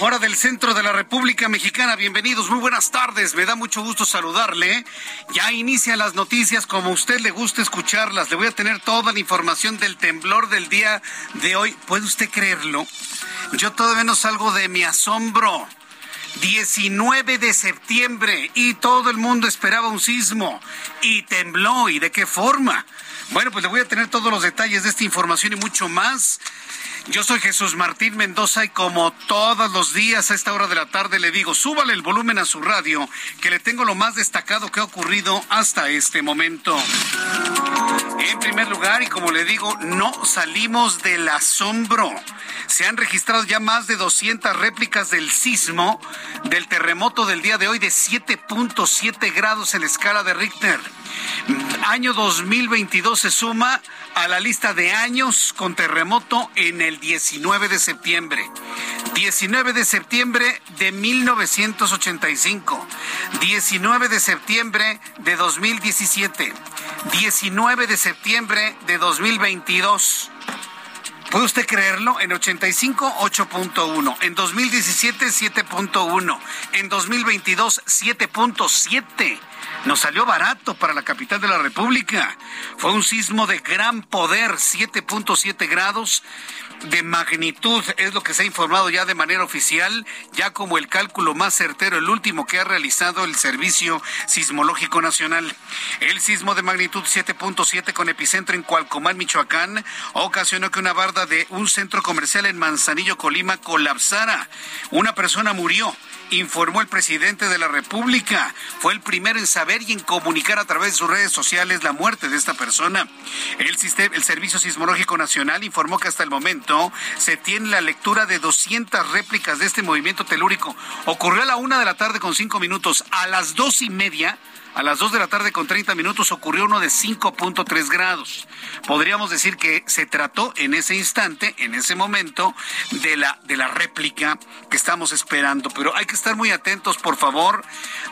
Hora del centro de la República Mexicana. Bienvenidos, muy buenas tardes. Me da mucho gusto saludarle. Ya inician las noticias como a usted le gusta escucharlas. Le voy a tener toda la información del temblor del día de hoy. ¿Puede usted creerlo? Yo todavía no salgo de mi asombro. 19 de septiembre y todo el mundo esperaba un sismo y tembló y de qué forma. Bueno, pues le voy a tener todos los detalles de esta información y mucho más. Yo soy Jesús Martín Mendoza y como todos los días a esta hora de la tarde le digo, súbale el volumen a su radio, que le tengo lo más destacado que ha ocurrido hasta este momento. En primer lugar, y como le digo, no salimos del asombro. Se han registrado ya más de 200 réplicas del sismo del terremoto del día de hoy de 7.7 grados en la escala de Richter. Año 2022 se suma a la lista de años con terremoto en el 19 de septiembre. 19 de septiembre de 1985. 19 de septiembre de 2017. 19 de septiembre de 2022. ¿Puede usted creerlo? En 85, 8.1. En 2017, 7.1. En 2022, 7.7. Nos salió barato para la capital de la República. Fue un sismo de gran poder, 7.7 grados de magnitud, es lo que se ha informado ya de manera oficial, ya como el cálculo más certero, el último que ha realizado el Servicio Sismológico Nacional. El sismo de magnitud 7.7 con epicentro en Cualcomán, Michoacán, ocasionó que una barda de un centro comercial en Manzanillo, Colima, colapsara. Una persona murió informó el presidente de la República. Fue el primero en saber y en comunicar a través de sus redes sociales la muerte de esta persona. El, sistema, el Servicio Sismológico Nacional informó que hasta el momento se tiene la lectura de 200 réplicas de este movimiento telúrico. Ocurrió a la una de la tarde con cinco minutos. A las dos y media a las 2 de la tarde con 30 minutos ocurrió uno de 5.3 grados. Podríamos decir que se trató en ese instante, en ese momento, de la, de la réplica que estamos esperando. Pero hay que estar muy atentos, por favor,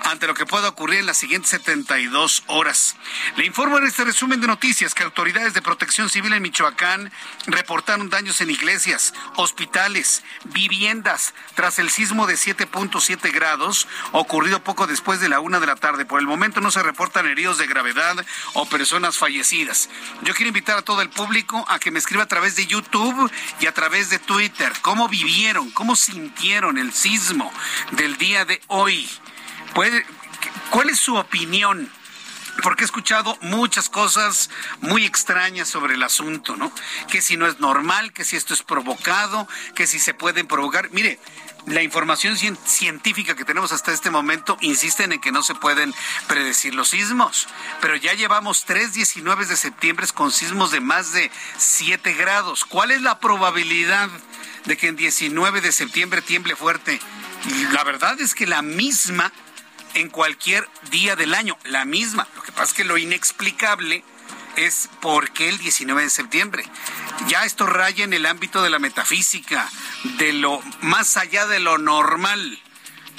ante lo que pueda ocurrir en las siguientes 72 horas. Le informo en este resumen de noticias que autoridades de protección civil en Michoacán reportaron daños en iglesias, hospitales, viviendas, tras el sismo de 7.7 grados ocurrido poco después de la una de la tarde. Por el momento no se reportan heridos de gravedad o personas fallecidas. Yo quiero invitar a todo el público a que me escriba a través de YouTube y a través de Twitter cómo vivieron, cómo sintieron el sismo del día de hoy. ¿Puede, ¿Cuál es su opinión? porque he escuchado muchas cosas muy extrañas sobre el asunto, ¿no? Que si no es normal, que si esto es provocado, que si se pueden provocar. Mire, la información científica que tenemos hasta este momento insisten en que no se pueden predecir los sismos, pero ya llevamos tres 19 de septiembre con sismos de más de 7 grados. ¿Cuál es la probabilidad de que en 19 de septiembre tiemble fuerte? La verdad es que la misma en cualquier día del año, la misma. Lo que pasa es que lo inexplicable es por qué el 19 de septiembre. Ya esto raya en el ámbito de la metafísica, de lo más allá de lo normal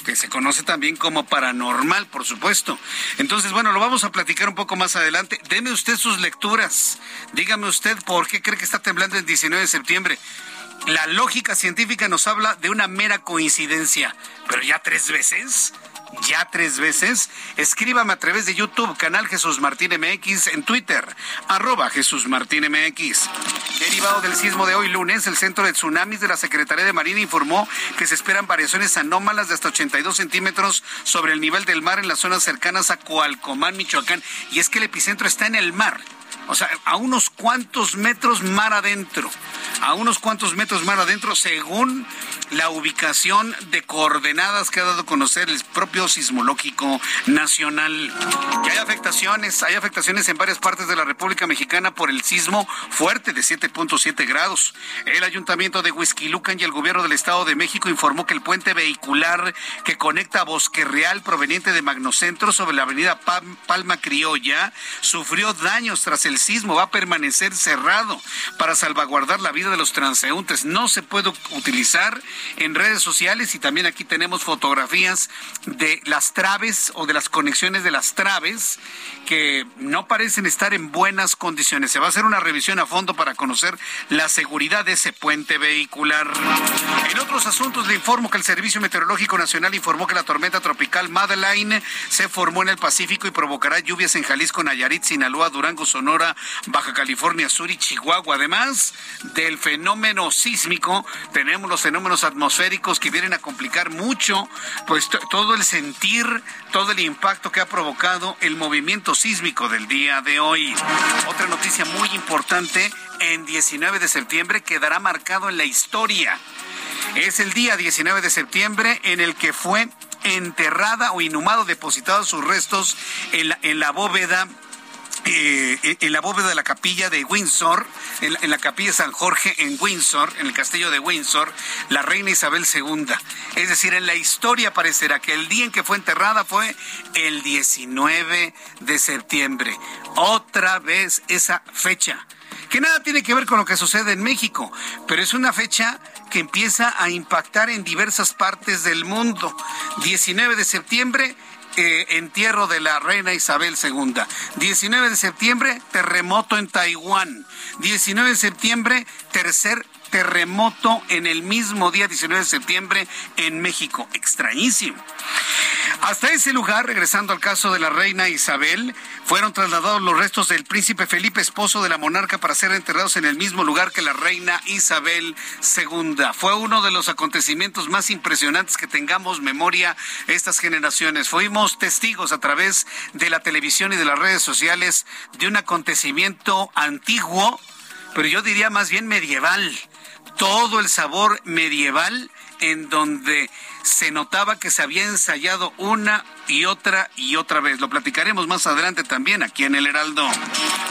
que se conoce también como paranormal, por supuesto. Entonces, bueno, lo vamos a platicar un poco más adelante. Deme usted sus lecturas. Dígame usted por qué cree que está temblando el 19 de septiembre. La lógica científica nos habla de una mera coincidencia, pero ya tres veces ya tres veces, escríbame a través de YouTube, canal Jesús Martín MX, en Twitter, arroba Jesús Martín MX. Derivado del sismo de hoy lunes, el Centro de Tsunamis de la Secretaría de Marina informó que se esperan variaciones anómalas de hasta 82 centímetros sobre el nivel del mar en las zonas cercanas a Coalcomán, Michoacán. Y es que el epicentro está en el mar o sea, a unos cuantos metros mar adentro, a unos cuantos metros mar adentro, según la ubicación de coordenadas que ha dado a conocer el propio sismológico nacional. Que hay afectaciones, hay afectaciones en varias partes de la República Mexicana por el sismo fuerte de 7.7 grados. El ayuntamiento de Huizquilucan y el gobierno del Estado de México informó que el puente vehicular que conecta a Bosque Real proveniente de Magnocentro sobre la avenida Palma Criolla sufrió daños tras el el sismo va a permanecer cerrado para salvaguardar la vida de los transeúntes. No se puede utilizar en redes sociales y también aquí tenemos fotografías de las traves o de las conexiones de las traves que no parecen estar en buenas condiciones. Se va a hacer una revisión a fondo para conocer la seguridad de ese puente vehicular. En otros asuntos le informo que el Servicio Meteorológico Nacional informó que la tormenta tropical Madeline se formó en el Pacífico y provocará lluvias en Jalisco, Nayarit, Sinaloa, Durango, Sonora, Baja California Sur y Chihuahua. Además del fenómeno sísmico, tenemos los fenómenos atmosféricos que vienen a complicar mucho, pues todo el sentir, todo el impacto que ha provocado el movimiento sísmico del día de hoy. Otra noticia muy importante, en 19 de septiembre quedará marcado en la historia. Es el día 19 de septiembre en el que fue enterrada o inhumado, depositados sus restos en la, en la bóveda eh, en la bóveda de la capilla de Windsor, en, la capilla San Jorge en Windsor, en el castillo de Windsor, la reina Isabel II. Es decir, en la historia aparecerá que el día en que fue enterrada fue el 19 de septiembre. Otra vez esa fecha que nada tiene que ver con lo que sucede en México, pero es una fecha que empieza a impactar en diversas partes del mundo. 19 de septiembre eh, entierro de la reina Isabel II. 19 de septiembre, terremoto en Taiwán. 19 de septiembre, tercer terremoto en el mismo día 19 de septiembre en México. Extrañísimo. Hasta ese lugar, regresando al caso de la reina Isabel, fueron trasladados los restos del príncipe Felipe, esposo de la monarca, para ser enterrados en el mismo lugar que la reina Isabel II. Fue uno de los acontecimientos más impresionantes que tengamos memoria estas generaciones. Fuimos testigos a través de la televisión y de las redes sociales de un acontecimiento antiguo, pero yo diría más bien medieval todo el sabor medieval en donde se notaba que se había ensayado una y otra y otra vez. Lo platicaremos más adelante también aquí en el Heraldo.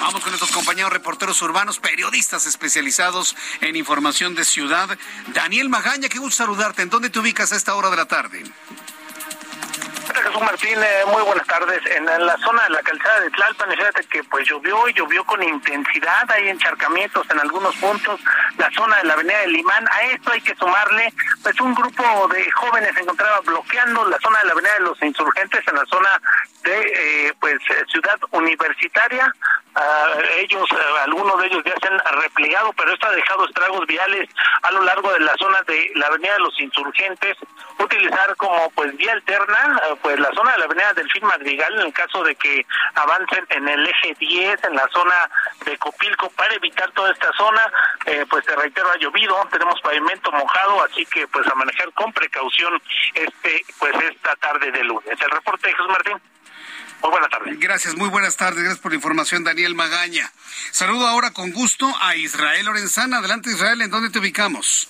Vamos con nuestros compañeros reporteros urbanos, periodistas especializados en información de ciudad. Daniel Magaña, qué gusto saludarte. ¿En dónde te ubicas a esta hora de la tarde? Jesús Martín, eh, muy buenas tardes. En la zona de la calzada de Tlalpan, fíjate que pues llovió y llovió con intensidad, hay encharcamientos en algunos puntos, la zona de la avenida del Limán, a esto hay que sumarle, pues un grupo de jóvenes se encontraba bloqueando la zona de la avenida de los insurgentes en la zona de eh, pues ciudad universitaria, ellos, eh, algunos de ellos ya se han replegado, pero esto ha dejado estragos viales a lo largo de la zona de la Avenida de los Insurgentes, utilizar como pues vía alterna pues la zona de la Avenida Delfín Madrigal en el caso de que avancen en el eje 10, en la zona de Copilco, para evitar toda esta zona, eh, pues te reitero, ha llovido, tenemos pavimento mojado, así que pues a manejar con precaución este pues esta tarde de lunes. El reporte de Jesús Martín. Muy buenas tardes. Gracias, muy buenas tardes. Gracias por la información, Daniel Magaña. Saludo ahora con gusto a Israel Lorenzana. Adelante, Israel, ¿en dónde te ubicamos?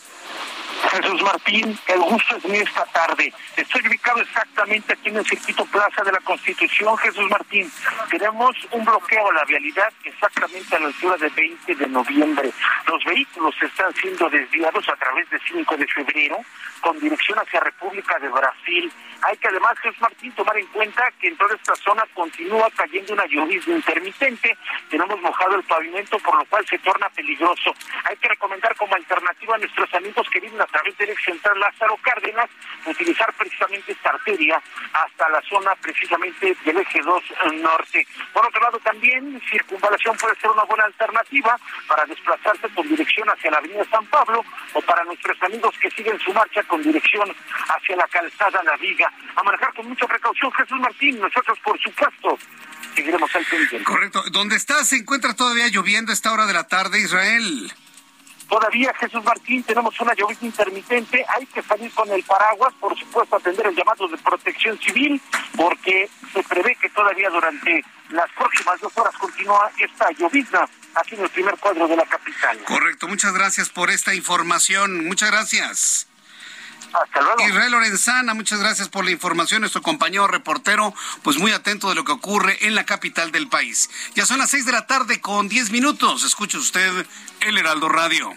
Jesús Martín, el gusto es mío esta tarde. Estoy ubicado exactamente aquí en el circuito Plaza de la Constitución, Jesús Martín. Tenemos un bloqueo a la vialidad exactamente a la altura de 20 de noviembre. Los vehículos están siendo desviados a través de 5 de febrero con dirección hacia República de Brasil Hay que además, Jesús Martín, tomar en cuenta que en toda esta zona continúa cayendo una lluvia intermitente. Tenemos mojado el pavimento, por lo cual se torna peligroso. Hay que recomendar como alternativa a nuestros amigos que viven través del ex central Lázaro Cárdenas utilizar precisamente esta arteria hasta la zona precisamente del eje 2 norte. Por otro lado, también circunvalación puede ser una buena alternativa para desplazarse con dirección hacia la avenida San Pablo o para nuestros amigos que siguen su marcha con dirección hacia la calzada La Viga. A manejar con mucha precaución, Jesús Martín. Nosotros, por supuesto, seguiremos al pendiente. Correcto. ¿Dónde está? ¿Se encuentra todavía lloviendo a esta hora de la tarde, Israel? Todavía, Jesús Martín, tenemos una lluvia intermitente. Hay que salir con el paraguas, por supuesto, atender el llamado de protección civil, porque se prevé que todavía durante las próximas dos horas continúa esta llovizna aquí en el primer cuadro de la capital. Correcto. Muchas gracias por esta información. Muchas gracias. Hasta luego. Israel Lorenzana, muchas gracias por la información. Nuestro compañero reportero, pues muy atento de lo que ocurre en la capital del país. Ya son las seis de la tarde con diez minutos. Escuche usted el Heraldo Radio.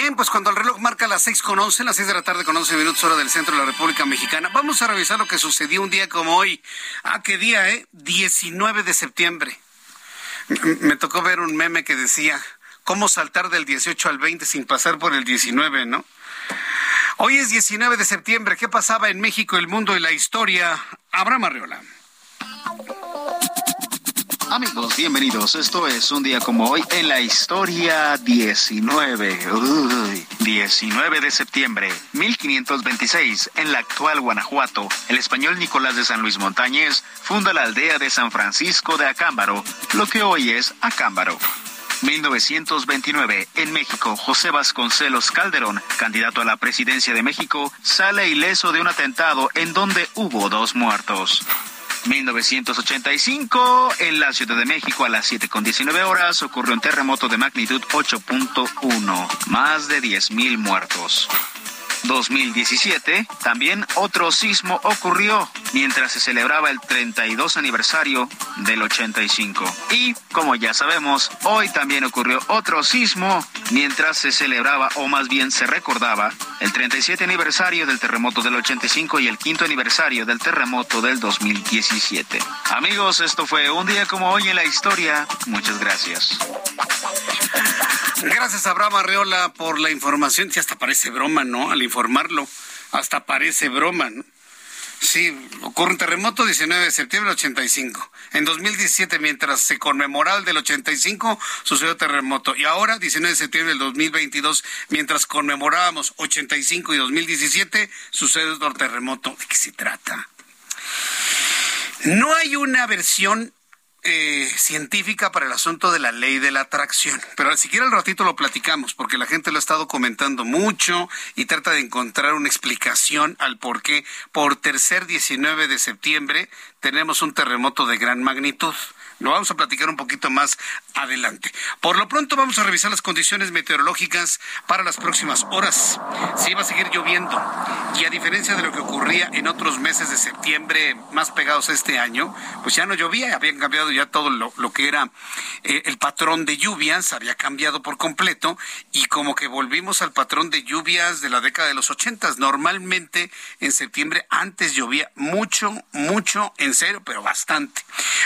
Bien, pues cuando el reloj marca las seis con once, las seis de la tarde con once minutos hora del centro de la República Mexicana, vamos a revisar lo que sucedió un día como hoy. Ah, qué día, ¿eh? 19 de septiembre. Me tocó ver un meme que decía, ¿cómo saltar del 18 al 20 sin pasar por el 19, no? Hoy es 19 de septiembre. ¿Qué pasaba en México, el mundo y la historia? Abraham Arreola. Amigos, bienvenidos. Esto es un día como hoy en la historia 19. Uy, 19 de septiembre, 1526, en la actual Guanajuato, el español Nicolás de San Luis Montañez funda la aldea de San Francisco de Acámbaro, lo que hoy es Acámbaro. 1929, en México, José Vasconcelos Calderón, candidato a la presidencia de México, sale ileso de un atentado en donde hubo dos muertos. 1985, en la Ciudad de México a las 7.19 horas ocurrió un terremoto de magnitud 8.1, más de 10.000 muertos. 2017, también otro sismo ocurrió mientras se celebraba el 32 aniversario del 85. Y, como ya sabemos, hoy también ocurrió otro sismo mientras se celebraba, o más bien se recordaba, el 37 aniversario del terremoto del 85 y el quinto aniversario del terremoto del 2017. Amigos, esto fue un día como hoy en la historia. Muchas gracias. Gracias, Abraham Arreola, por la información. Sí, hasta parece broma, ¿no? Al informarlo, hasta parece broma, ¿no? Sí, ocurre un terremoto 19 de septiembre del 85. En 2017, mientras se conmemoraba el del 85, sucedió terremoto. Y ahora, 19 de septiembre del 2022, mientras conmemorábamos 85 y 2017, sucede otro terremoto. ¿De qué se trata? No hay una versión eh, científica para el asunto de la ley de la atracción. Pero si quiere al ratito lo platicamos, porque la gente lo ha estado comentando mucho y trata de encontrar una explicación al por qué por tercer 19 de septiembre tenemos un terremoto de gran magnitud. Lo vamos a platicar un poquito más adelante. Por lo pronto vamos a revisar las condiciones meteorológicas para las próximas horas. Sí va a seguir lloviendo y a diferencia de lo que ocurría en otros meses de septiembre más pegados a este año, pues ya no llovía, habían cambiado ya todo lo, que era eh, el patrón de lluvias, había cambiado por completo y como que volvimos al patrón de lluvias de la década de los ochentas. Normalmente en septiembre antes llovía mucho, mucho, en serio, pero bastante.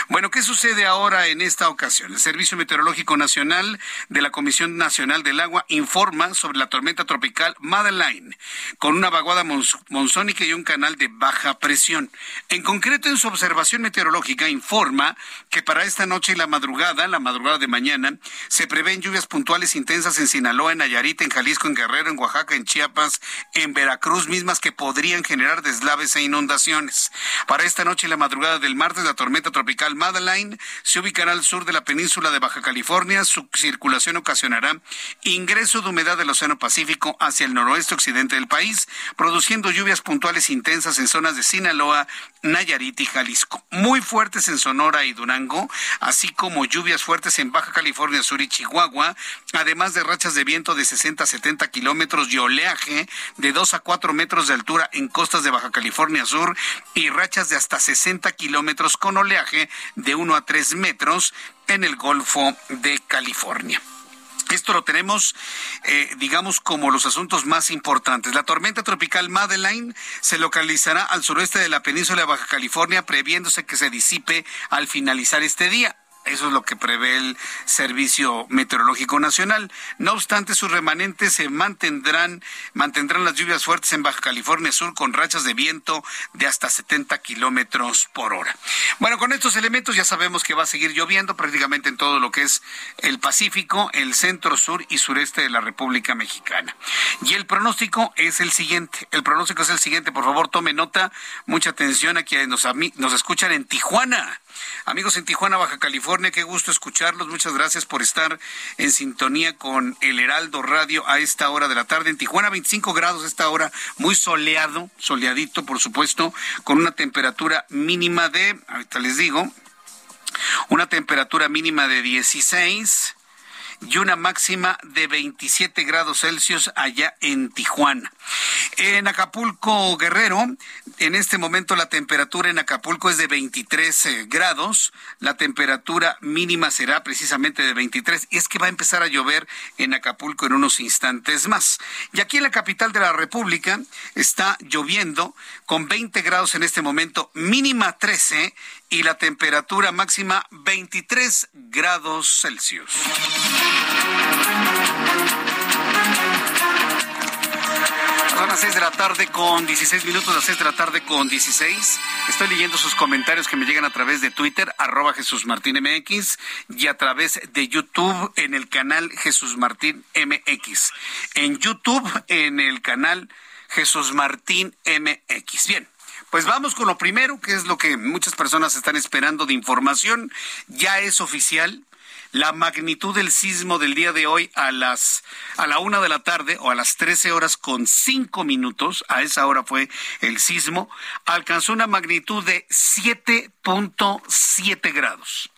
Bueno, ¿qué sucede ahora en esta ocasión? El Servicio Meteorológico Nacional de la Comisión Nacional del Agua informa sobre la tormenta tropical Madeline, con una vaguada monzónica y un canal de baja presión. En concreto, en su observación meteorológica, informa que para esta noche y la madrugada, la madrugada de mañana, se prevén lluvias puntuales intensas en Sinaloa, en Nayarit, en Jalisco, en Guerrero, en Oaxaca, en Chiapas, en Veracruz, mismas que podrían generar deslaves e inundaciones. Para esta noche y la madrugada del martes, la tormenta tropical Madeline se ubicará al sur de la península de Baja California. Su circulación ocasionará ingreso de humedad del Océano Pacífico hacia el noroeste occidente del país, produciendo lluvias puntuales intensas en zonas de Sinaloa, Nayarit y Jalisco. Muy fuertes en Sonora y Durango, así como lluvias fuertes en Baja California Sur y Chihuahua, además de rachas de viento de 60 a 70 kilómetros y oleaje de 2 a 4 metros de altura en costas de Baja California Sur y rachas de hasta 60 kilómetros con oleaje de 1 a 3 metros en el Golfo de California. Esto lo tenemos, eh, digamos, como los asuntos más importantes. La tormenta tropical Madeline se localizará al suroeste de la península de Baja California, previéndose que se disipe al finalizar este día. Eso es lo que prevé el Servicio Meteorológico Nacional. No obstante, sus remanentes se mantendrán, mantendrán las lluvias fuertes en Baja California Sur con rachas de viento de hasta 70 kilómetros por hora. Bueno, con estos elementos ya sabemos que va a seguir lloviendo prácticamente en todo lo que es el Pacífico, el centro, sur y sureste de la República Mexicana. Y el pronóstico es el siguiente. El pronóstico es el siguiente. Por favor, tome nota. Mucha atención a quienes nos, nos escuchan en Tijuana. Amigos en Tijuana, Baja California, qué gusto escucharlos. Muchas gracias por estar en sintonía con el Heraldo Radio a esta hora de la tarde. En Tijuana, 25 grados a esta hora, muy soleado, soleadito, por supuesto, con una temperatura mínima de, ahorita les digo, una temperatura mínima de 16 y una máxima de 27 grados Celsius allá en Tijuana. En Acapulco, Guerrero, en este momento la temperatura en Acapulco es de 23 eh, grados, la temperatura mínima será precisamente de 23 y es que va a empezar a llover en Acapulco en unos instantes más. Y aquí en la capital de la República está lloviendo con 20 grados en este momento, mínima 13 y la temperatura máxima 23 grados Celsius. Son las 6 de la tarde con 16 minutos, las 6 de la tarde con 16. Estoy leyendo sus comentarios que me llegan a través de Twitter, arroba Jesús Martín MX, y a través de YouTube en el canal Jesús Martín MX. En YouTube, en el canal Jesús Martín MX. Bien. Pues vamos con lo primero, que es lo que muchas personas están esperando de información. Ya es oficial. La magnitud del sismo del día de hoy a las a la una de la tarde o a las 13 horas con cinco minutos, a esa hora fue el sismo, alcanzó una magnitud de 7.7 grados.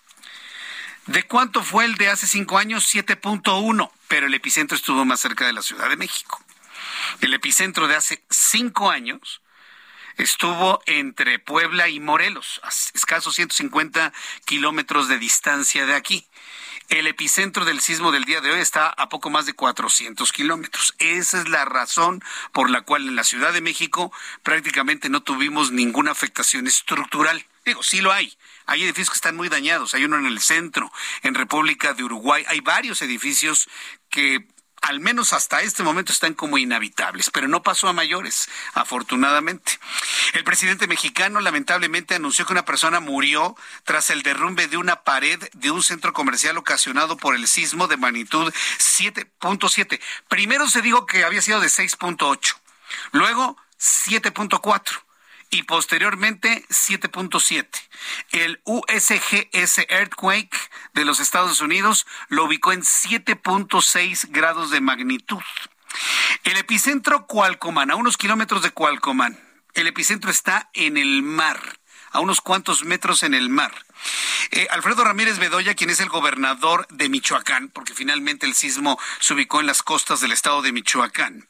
¿De cuánto fue el de hace cinco años? 7.1, pero el epicentro estuvo más cerca de la Ciudad de México. El epicentro de hace cinco años estuvo entre Puebla y Morelos, a escasos 150 kilómetros de distancia de aquí. El epicentro del sismo del día de hoy está a poco más de 400 kilómetros. Esa es la razón por la cual en la Ciudad de México prácticamente no tuvimos ninguna afectación estructural. Digo, sí lo hay. Hay edificios que están muy dañados. Hay uno en el centro, en República de Uruguay. Hay varios edificios que al menos hasta este momento están como inhabitables, pero no pasó a mayores, afortunadamente. El presidente mexicano lamentablemente anunció que una persona murió tras el derrumbe de una pared de un centro comercial ocasionado por el sismo de magnitud 7.7. Primero se dijo que había sido de 6.8, luego 7.4 y posteriormente 7.7. El USGS Earthquake de los Estados Unidos lo ubicó en 7.6 grados de magnitud. El epicentro Cualcomán, a unos kilómetros de Cualcomán. El epicentro está en el mar, a unos cuantos metros en el mar. Eh, Alfredo Ramírez Bedoya, quien es el gobernador de Michoacán, porque finalmente el sismo se ubicó en las costas del estado de Michoacán,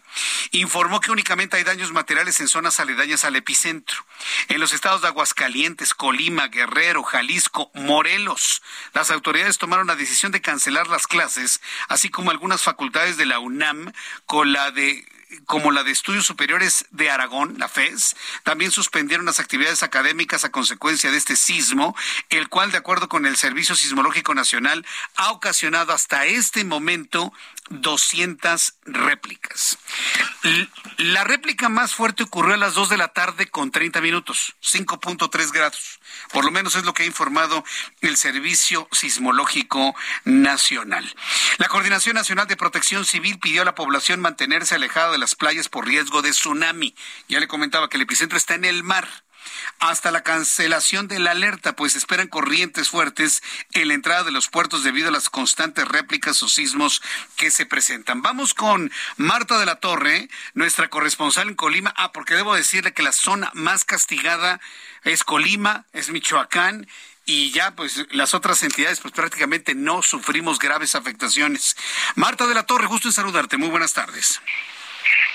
informó que únicamente hay daños materiales en zonas aledañas al epicentro. En los estados de Aguascalientes, Colima, Guerrero, Jalisco, Morelos, las autoridades tomaron la decisión de cancelar las clases, así como algunas facultades de la UNAM con la de como la de Estudios Superiores de Aragón, la FES, también suspendieron las actividades académicas a consecuencia de este sismo, el cual, de acuerdo con el Servicio Sismológico Nacional, ha ocasionado hasta este momento 200 réplicas. La réplica más fuerte ocurrió a las 2 de la tarde con 30 minutos, 5.3 grados. Por lo menos es lo que ha informado el Servicio Sismológico Nacional. La Coordinación Nacional de Protección Civil pidió a la población mantenerse alejada de las playas por riesgo de tsunami. Ya le comentaba que el epicentro está en el mar. Hasta la cancelación de la alerta, pues esperan corrientes fuertes en la entrada de los puertos debido a las constantes réplicas o sismos que se presentan. Vamos con Marta de la Torre, nuestra corresponsal en Colima. Ah, porque debo decirle que la zona más castigada es Colima, es Michoacán y ya pues las otras entidades pues prácticamente no sufrimos graves afectaciones. Marta de la Torre, gusto en saludarte. Muy buenas tardes.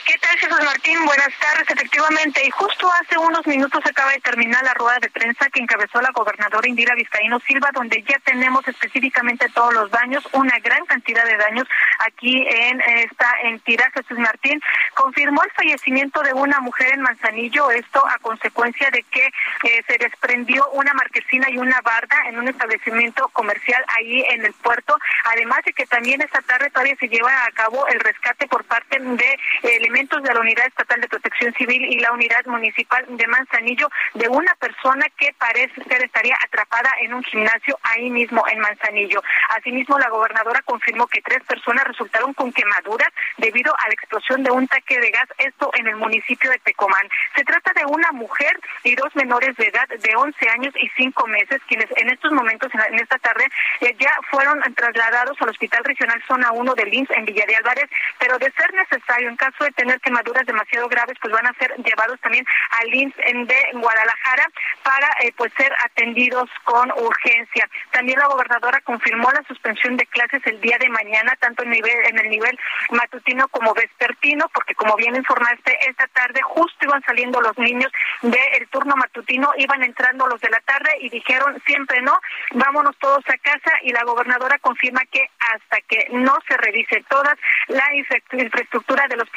¿Qué tal, Jesús Martín? Buenas tardes, efectivamente. Y justo hace unos minutos acaba de terminar la rueda de prensa que encabezó la gobernadora Indira Vizcaíno Silva, donde ya tenemos específicamente todos los daños, una gran cantidad de daños aquí en esta entidad. Jesús Martín confirmó el fallecimiento de una mujer en Manzanillo, esto a consecuencia de que eh, se desprendió una marquesina y una barda en un establecimiento comercial ahí en el puerto, además de que también esta tarde todavía se lleva a cabo el rescate por parte de elementos de la Unidad Estatal de Protección Civil y la Unidad Municipal de Manzanillo de una persona que parece ser estaría atrapada en un gimnasio ahí mismo en Manzanillo. Asimismo, la gobernadora confirmó que tres personas resultaron con quemaduras debido a la explosión de un taque de gas, esto en el municipio de Tecomán. Se trata de una mujer y dos menores de edad de 11 años y 5 meses, quienes en estos momentos, en esta tarde, eh, ya fueron trasladados al Hospital Regional Zona 1 de Lins en Villa de Álvarez, pero de ser necesario, en caso de tener quemaduras demasiado graves, pues van a ser llevados también al IMSS de Guadalajara para eh, pues ser atendidos con urgencia. También la gobernadora confirmó la suspensión de clases el día de mañana, tanto en, nivel, en el nivel matutino como vespertino, porque como bien informaste, esta tarde justo iban saliendo los niños del turno matutino, iban entrando los de la tarde y dijeron siempre no, vámonos todos a casa y la gobernadora confirma que hasta que no se revise toda la infraestructura de los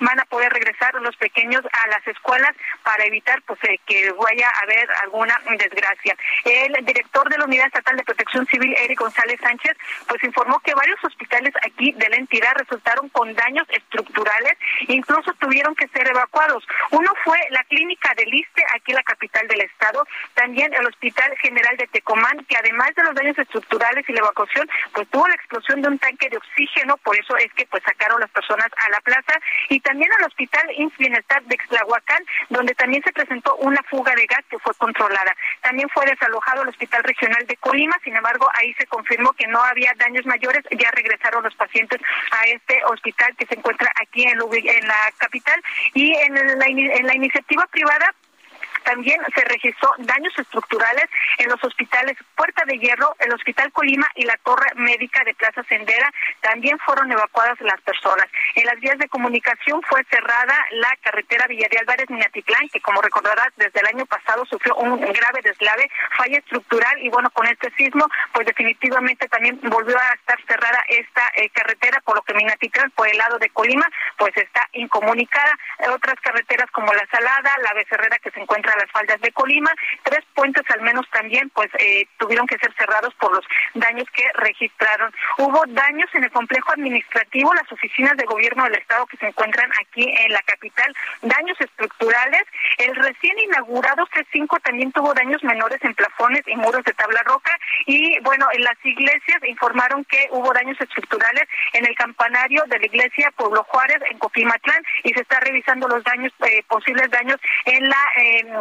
van a poder regresar los pequeños a las escuelas para evitar pues eh, que vaya a haber alguna desgracia. El director de la Unidad Estatal de Protección Civil, Eric González Sánchez, pues informó que varios hospitales aquí de la entidad resultaron con daños estructurales, incluso tuvieron que ser evacuados. Uno fue la clínica del Liste, aquí la capital del estado, también el Hospital General de Tecomán, que además de los daños estructurales y la evacuación, pues tuvo la explosión de un tanque de oxígeno, por eso es que pues sacaron las personas a la plaza y también al Hospital INS Bienestar de Exlahuacán, donde también se presentó una fuga de gas que fue controlada. También fue desalojado el Hospital Regional de Colima, sin embargo, ahí se confirmó que no había daños mayores, ya regresaron los pacientes a este hospital que se encuentra aquí en, la capital y en en la iniciativa privada también se registró daños estructurales en los hospitales Puerta de Hierro, el Hospital Colima y la Torre Médica de Plaza Sendera. También fueron evacuadas las personas. En las vías de comunicación fue cerrada la carretera Villarreal Álvarez Minatitlán, que como recordarás desde el año pasado sufrió un grave deslave, falla estructural y bueno, con este sismo pues definitivamente también volvió a estar cerrada esta eh, carretera, por lo que Minatitlán por el lado de Colima pues está incomunicada. Otras carreteras como La Salada, la Becerrera que se encuentra las faldas de Colima. Tres puentes al menos también pues eh, tuvieron que ser cerrados por los daños que registraron. Hubo daños en el complejo administrativo, las oficinas de gobierno del estado que se encuentran aquí en la capital, daños estructurales. El recién inaugurado C5 también tuvo daños menores en plafones y muros de tabla roca y bueno, en las iglesias informaron que hubo daños estructurales en el campanario de la iglesia Pueblo Juárez en Copimatlán y se está revisando los daños eh, posibles daños en la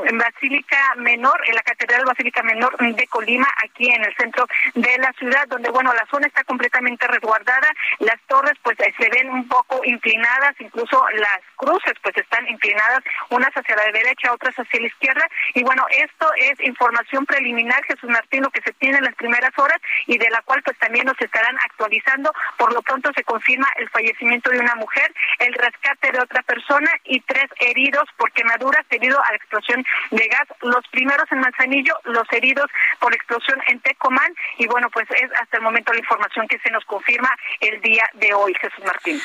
en Basílica Menor, en la Catedral Basílica Menor de Colima, aquí en el centro de la ciudad, donde, bueno, la zona está completamente resguardada, las torres pues se ven un poco inclinadas, incluso las cruces pues están inclinadas, unas hacia la derecha, otras hacia la izquierda, y bueno, esto es información preliminar, Jesús Martín, lo que se tiene en las primeras horas y de la cual pues también nos estarán actualizando. Por lo pronto se confirma el fallecimiento de una mujer, el rescate de otra persona y tres heridos por quemaduras debido a la explosión de gas, los primeros en Manzanillo, los heridos por explosión en Tecomán y bueno, pues es hasta el momento la información que se nos confirma el día de hoy, Jesús Martín.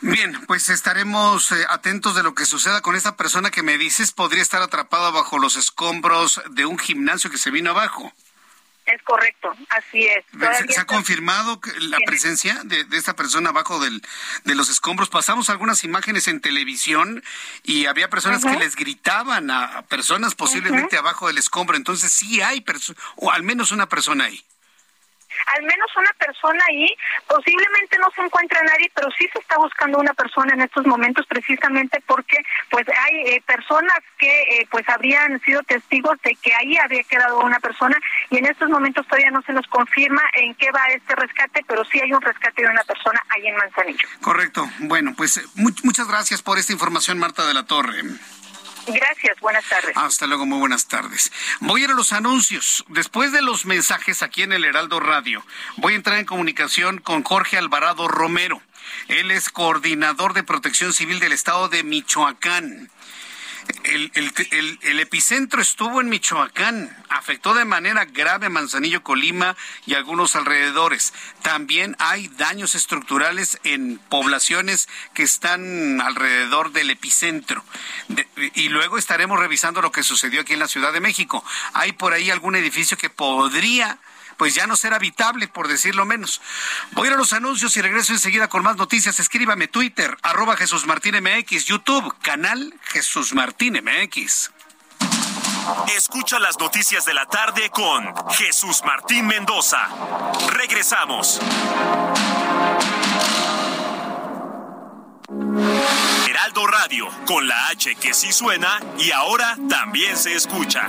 Bien, pues estaremos eh, atentos de lo que suceda con esta persona que me dices podría estar atrapada bajo los escombros de un gimnasio que se vino abajo. Es correcto, así es. ¿Se, ha confirmado la presencia de, esta persona abajo del, de los escombros? Pasamos algunas imágenes en televisión y había personas que les gritaban a personas posiblemente abajo del escombro. Entonces sí hay, o al menos una persona ahí. Al menos una persona ahí, posiblemente no se encuentra nadie, pero sí se está buscando una persona en estos momentos precisamente porque pues hay eh, personas que eh, pues habrían sido testigos de que ahí había quedado una persona y en estos momentos todavía no se nos confirma en qué va este rescate, pero sí hay un rescate de una persona ahí en Manzanillo. Correcto. Bueno, pues muchas gracias por esta información, Marta de la Torre. Gracias, buenas tardes. Hasta luego, muy buenas tardes. Voy a ir a los anuncios. Después de los mensajes aquí en el Heraldo Radio, voy a entrar en comunicación con Jorge Alvarado Romero. Él es coordinador de protección civil del estado de Michoacán. El, epicentro estuvo en Michoacán, afectó de manera grave Manzanillo, Colima y algunos alrededores. También hay daños estructurales en poblaciones que están alrededor del epicentro. y luego estaremos revisando lo que sucedió aquí en la Ciudad de México. Hay por ahí algún edificio que podría pues ya no será habitable, por decirlo menos. Voy a ir a los anuncios y regreso enseguida con más noticias. Escríbame Twitter, arroba Jesús Martín MX, YouTube, canal Jesús Martín MX. Escucha las noticias de la tarde con Jesús Martín Mendoza. Regresamos. Heraldo Radio, con la H que sí suena y ahora también se escucha.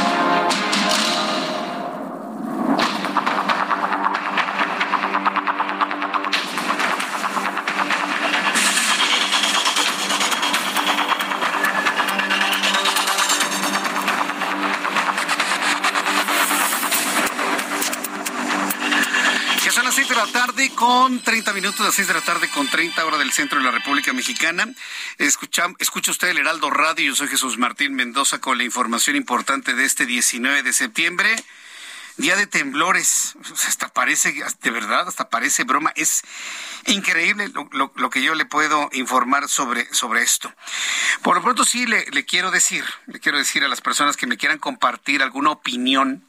Con 30 minutos, a las 6 de la tarde con 30 hora del centro de la República Mexicana. Escucha, escucha usted el Heraldo Radio, yo soy Jesús Martín Mendoza con la información importante de este 19 de septiembre. Día de temblores, hasta parece, de verdad, hasta parece broma. Es increíble lo, que yo le puedo informar sobre, sobre esto. Por lo pronto sí le quiero decir, le quiero decir a las personas que me quieran compartir alguna opinión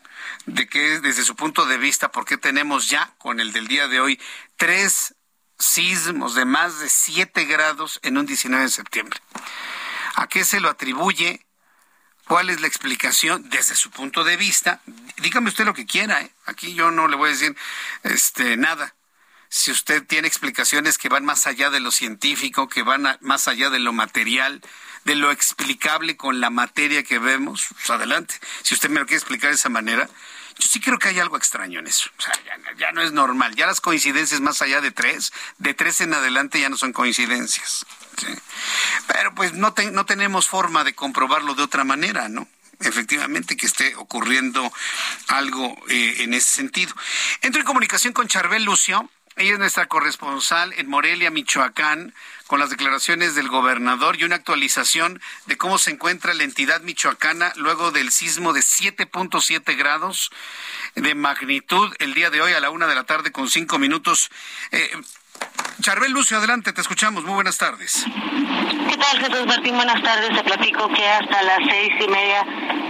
de que desde su punto de vista, por qué tenemos ya con el del día de hoy tres sismos de más de siete grados en un 19 de septiembre. ¿A qué se lo atribuye? ¿Cuál es la explicación desde su punto de vista? Dígame usted lo que quiera, ¿eh? aquí yo no le voy a decir este, nada. Si usted tiene explicaciones que van más allá de lo científico, que van más allá de lo material, de lo explicable con la materia que vemos, pues adelante. Si usted me lo quiere explicar de esa manera, yo sí creo que hay algo extraño en eso. O sea, ya, no es normal. Ya las coincidencias más allá de tres, de tres en adelante ya no son coincidencias. Pero pues no, no tenemos forma de comprobarlo de otra manera, ¿no? efectivamente que esté ocurriendo algo eh, en ese sentido. Entro en comunicación con Charbel Lucio, ella es nuestra corresponsal en Morelia, Michoacán, con las declaraciones del gobernador y una actualización de cómo se encuentra la entidad michoacana luego del sismo de 7.7 grados de magnitud el día de hoy a la una de la tarde con cinco minutos. Eh, Charbel Lucio, adelante, te escuchamos. Muy buenas tardes. ¿Qué tal, Jesús Martín? Buenas tardes. Te platico que hasta las seis y media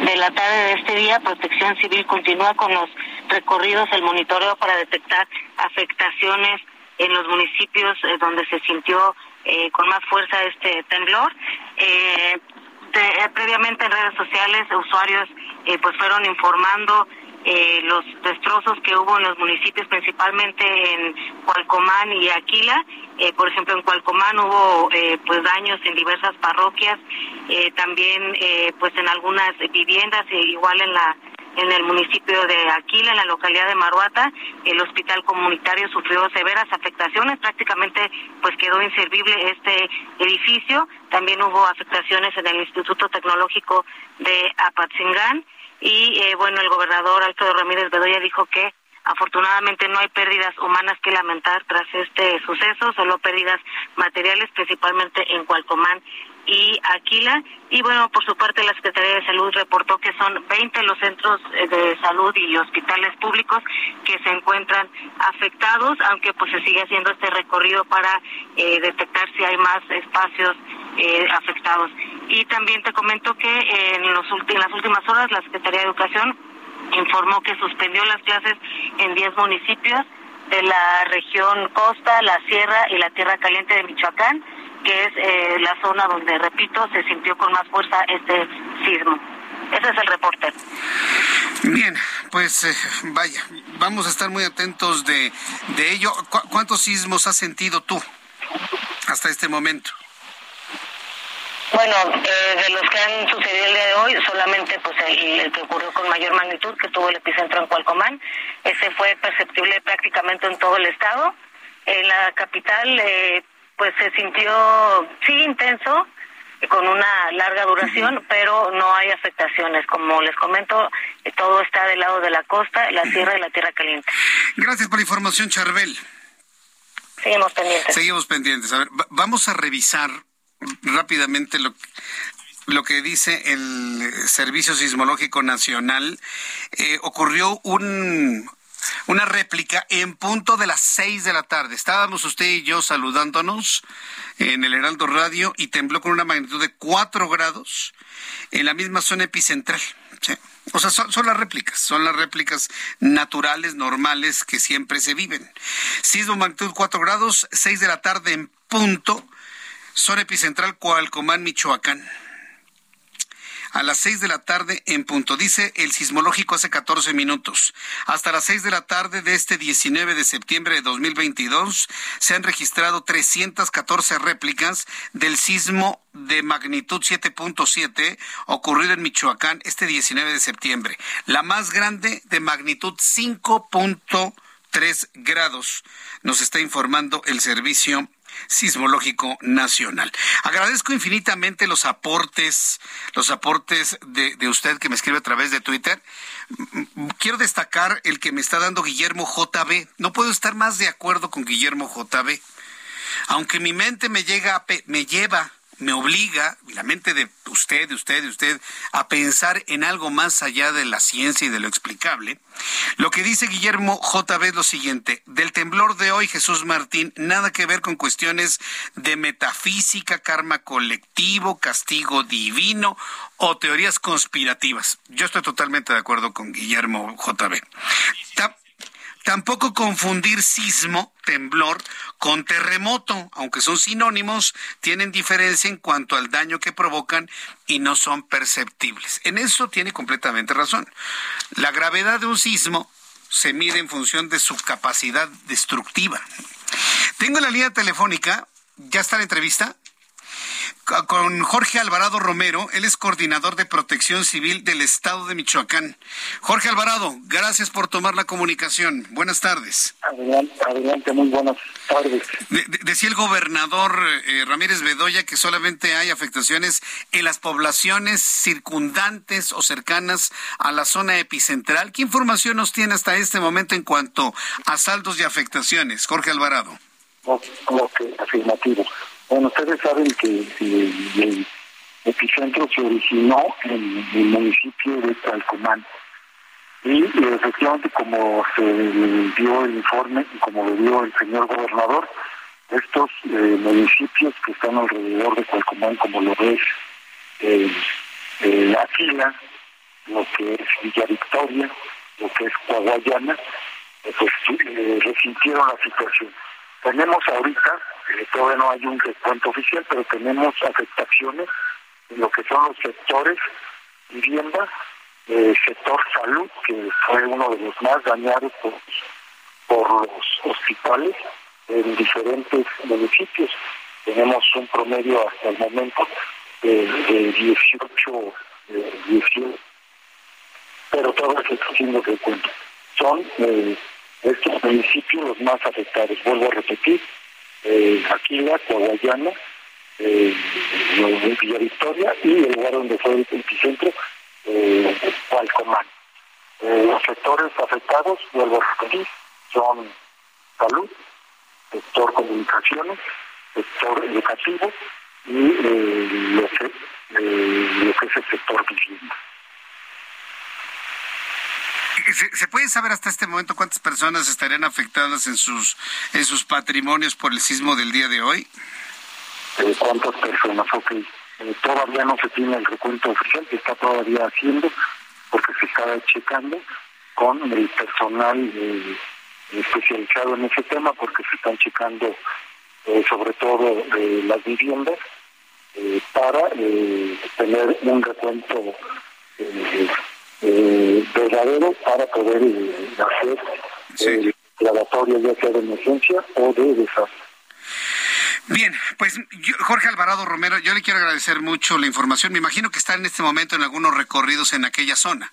de la tarde de este día, Protección Civil continúa con los recorridos, el monitoreo para detectar afectaciones en los municipios eh, donde se sintió eh, con más fuerza este temblor. Eh, previamente en redes sociales, usuarios pues fueron informando los destrozos que hubo en los municipios, principalmente en Cualcomán y Aquila. por ejemplo, en Cualcomán hubo pues daños en diversas parroquias, también pues en algunas viviendas, igual en la en el municipio de Aquila, en la localidad de Maruata, el hospital comunitario sufrió severas afectaciones, prácticamente pues quedó inservible este edificio. También hubo afectaciones en el Instituto Tecnológico de Apatzingán y eh, bueno, el gobernador Alfredo Ramírez Bedoya dijo que Afortunadamente no hay pérdidas humanas que lamentar tras este suceso, solo pérdidas materiales, principalmente en Cualcomán y Aquila. Y bueno, por su parte, la Secretaría de Salud reportó que son 20 los centros eh, de salud y hospitales públicos que se encuentran afectados, aunque pues se sigue haciendo este recorrido para eh, detectar si hay más espacios eh, afectados. Y también te comento que en, los en las últimas horas la Secretaría de Educación informó que suspendió las clases en 10 municipios de la región Costa, la Sierra y la Tierra Caliente de Michoacán que es eh, la zona donde, repito, se sintió con más fuerza este sismo. Ese es el reporte. Bien, pues eh, vaya, vamos a estar muy atentos de, de ello. ¿Cuántos sismos has sentido tú hasta este momento? Bueno, eh, de los que han sucedido el día de hoy, solamente pues el, que ocurrió con mayor magnitud, que tuvo el epicentro en Cualcomán, ese fue perceptible prácticamente en todo el estado. En la capital, eh, pues se sintió, sí, intenso, con una larga duración, pero no hay afectaciones. Como les comento, todo está del lado de la costa, la sierra y la tierra caliente. Gracias por la información, Charbel. Seguimos pendientes. Seguimos pendientes. A ver, vamos a revisar rápidamente lo, lo que dice el Servicio Sismológico Nacional. Eh, ocurrió un una réplica en punto de las seis de la tarde. Estábamos usted y yo saludándonos en el Heraldo Radio y tembló con una magnitud de cuatro grados en la misma zona epicentral. O sea, son, las réplicas, son las réplicas naturales, normales que siempre se viven. Sismo magnitud cuatro grados, seis de la tarde en punto, zona epicentral Coalcomán, Michoacán a las 6 de la tarde en punto. Dice el sismológico hace 14 minutos. Hasta las 6 de la tarde de este 19 de septiembre de 2022 se han registrado 314 réplicas del sismo de magnitud 7.7 ocurrido en Michoacán este 19 de septiembre. La más grande de magnitud 5.3 grados, nos está informando el servicio Sismológico Nacional. Agradezco infinitamente los aportes, los aportes de, de, usted que me escribe a través de Twitter. Quiero destacar el que me está dando Guillermo JB. No puedo estar más de acuerdo con Guillermo JB. Aunque mi mente me llega, me lleva me obliga, y la mente de usted, de usted, de usted, a pensar en algo más allá de la ciencia y de lo explicable. Lo que dice Guillermo JB es lo siguiente, del temblor de hoy, Jesús Martín, nada que ver con cuestiones de metafísica, karma colectivo, castigo divino o teorías conspirativas. Yo estoy totalmente de acuerdo con Guillermo JB. Tampoco confundir sismo, temblor, con terremoto, aunque son sinónimos, tienen diferencia en cuanto al daño que provocan y no son perceptibles. En eso tiene completamente razón. La gravedad de un sismo se mide en función de su capacidad destructiva. Tengo la línea telefónica, ¿ya está la entrevista? Con Jorge Alvarado Romero, él es coordinador de protección civil del estado de Michoacán. Jorge Alvarado, gracias por tomar la comunicación. Buenas tardes. Adelante, muy buenas tardes. decía el gobernador eh, Ramírez Bedoya que solamente hay afectaciones en las poblaciones circundantes o cercanas a la zona epicentral. ¿Qué información nos tiene hasta este momento en cuanto a saldos y afectaciones? Jorge Alvarado. Ok, afirmativo. Bueno, ustedes saben que el, epicentro se originó en el municipio de Talcomán. Y, efectivamente, como se dio el informe y como lo dio el señor gobernador, estos eh, municipios que están alrededor de Talcomán, como lo es eh, eh, lo que es Villa Victoria, lo que es Coahuayana, pues resintieron la situación. Tenemos ahorita eh, todavía no hay un recuento oficial, pero tenemos afectaciones en lo que son los sectores vivienda, eh, sector salud, que fue uno de los más dañados por, los hospitales en diferentes municipios. Tenemos un promedio hasta el momento de, 18, 18, pero se está haciendo recuento. Son eh, estos municipios los más afectados. Vuelvo a repetir, eh, Aquila, Coahuayana, eh, Villa Victoria y el lugar donde fue el epicentro, eh, Palcomán. Eh, los sectores afectados, vuelvo a repetir, son salud, sector comunicaciones, sector educativo y eh, lo, que, sector vivienda. ¿Se, puede saber hasta este momento cuántas personas estarían afectadas en sus en sus patrimonios por el sismo del día de hoy? Eh, ¿Cuántas personas? Ok. Eh, todavía no se tiene el recuento oficial, se está todavía haciendo, porque se está checando con el personal eh, especializado en ese tema, porque se están checando sobre todo las viviendas para tener un recuento eh, verdadero para poder eh, hacer el eh, laboratorio ya sea de emergencia o de desastre. Bien, pues Jorge Alvarado Romero, yo le quiero agradecer mucho la información. Me imagino que está en este momento en algunos recorridos en aquella zona.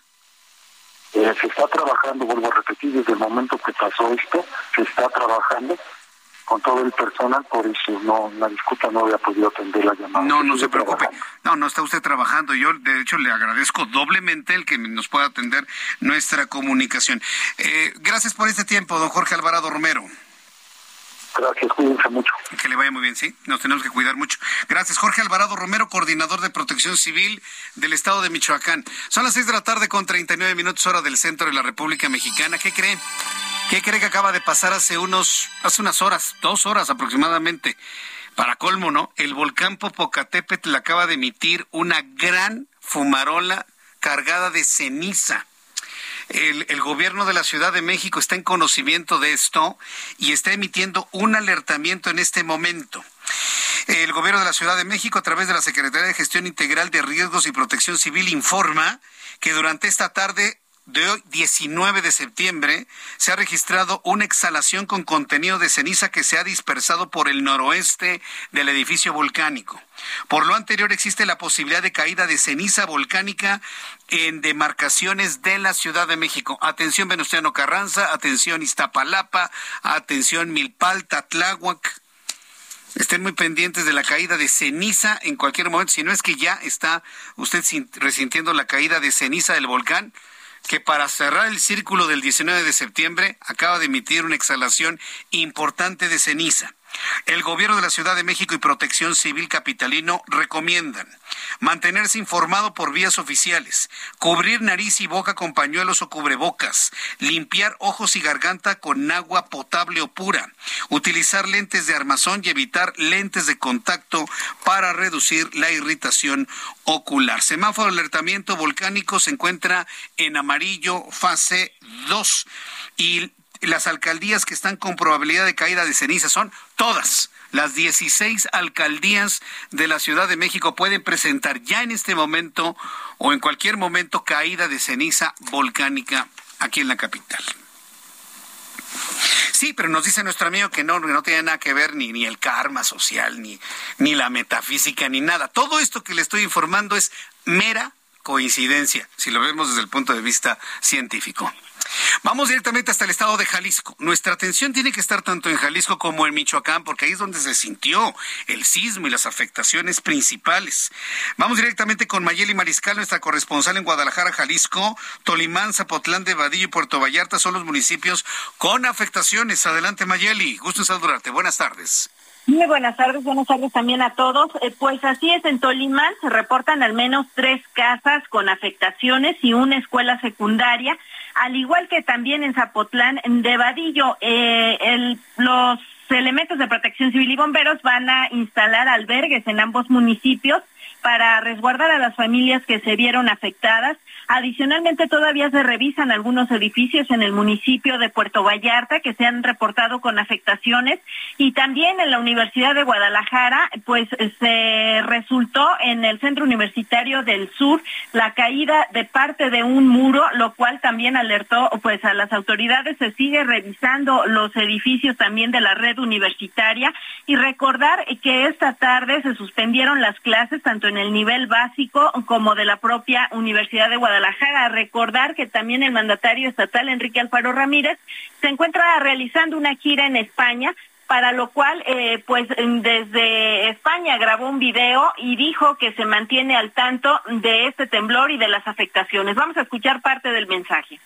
se está trabajando, vuelvo a repetir, desde el momento que pasó esto, se está trabajando con todo el personal, por eso no, una disculpa, no había podido atender la llamada. No, no se preocupe. No, no está usted trabajando. Yo, de hecho, le agradezco doblemente el que nos pueda atender nuestra comunicación. Eh, gracias por este tiempo, don Jorge Alvarado Romero. Gracias, cuídense mucho. Que le vaya muy bien, sí, nos tenemos que cuidar mucho. Gracias, Jorge Alvarado Romero, coordinador de protección civil del estado de Michoacán. Son las seis de la tarde con 39 minutos hora del centro de la República Mexicana. ¿Qué cree? ¿Qué cree que acaba de pasar hace unos, hace unas horas, dos horas aproximadamente? Para colmo, ¿no? El volcán Popocatépetl acaba de emitir una gran fumarola cargada de ceniza. El, el, gobierno de la Ciudad de México está en conocimiento de esto y está emitiendo un alertamiento en este momento. El gobierno de la Ciudad de México, a través de la Secretaría de Gestión Integral de Riesgos y Protección Civil, informa que durante esta tarde de hoy, 19 de septiembre, se ha registrado una exhalación con contenido de ceniza que se ha dispersado por el noroeste del edificio volcánico. Por lo anterior, existe la posibilidad de caída de ceniza volcánica en demarcaciones de la Ciudad de México. Atención Venustiano Carranza, atención Iztapalapa, atención Milpalta, Tláhuac. Estén muy pendientes de la caída de ceniza en cualquier momento, si no es que ya está usted resintiendo la caída de ceniza del volcán que para cerrar el círculo del 19 de septiembre acaba de emitir una exhalación importante de ceniza. El gobierno de la Ciudad de México y Protección Civil Capitalino recomiendan mantenerse informado por vías oficiales, cubrir nariz y boca con pañuelos o cubrebocas, limpiar ojos y garganta con agua potable o pura, utilizar lentes de armazón y evitar lentes de contacto para reducir la irritación ocular. Semáforo de alertamiento volcánico se encuentra en amarillo fase 2 y las alcaldías que están con probabilidad de caída de ceniza son todas. Las 16 alcaldías de la Ciudad de México pueden presentar ya en este momento o en cualquier momento caída de ceniza volcánica aquí en la capital. Sí, pero nos dice nuestro amigo que no, no tiene nada que ver ni, ni el karma social, ni, ni la metafísica, ni nada. Todo esto que le estoy informando es mera coincidencia, si lo vemos desde el punto de vista científico. Vamos directamente hasta el estado de Jalisco. Nuestra atención tiene que estar tanto en Jalisco como en Michoacán, porque ahí es donde se sintió el sismo y las afectaciones principales. Vamos directamente con Mayeli Mariscal, nuestra corresponsal en Guadalajara, Jalisco. Tolimán, Zapotlán de Vadillo y Puerto Vallarta son los municipios con afectaciones. Adelante, Mayeli. Gusto en saludarte. Buenas tardes. Muy buenas tardes, buenas tardes también a todos. Eh, pues así es, en Tolimán se reportan al menos tres casas con afectaciones y una escuela secundaria al igual que también en Zapotlán de Vadillo. Eh, los elementos de protección civil y bomberos van a instalar albergues en ambos municipios para resguardar a las familias que se vieron afectadas Adicionalmente, todavía se revisan algunos edificios en el municipio de Puerto Vallarta que se han reportado con afectaciones y también en la Universidad de Guadalajara, pues se resultó en el Centro Universitario del Sur la caída de parte de un muro, lo cual también alertó pues a las autoridades. Se sigue revisando los edificios también de la red universitaria y recordar que esta tarde se suspendieron las clases tanto en el nivel básico como de la propia Universidad de Guadalajara Guadalajara. Recordar que también el mandatario estatal, Enrique Alfaro Ramírez, se encuentra realizando una gira en España para lo cual, eh, pues desde España grabó un video y dijo que se mantiene al tanto de este temblor y de las afectaciones. Vamos a escuchar parte del mensaje.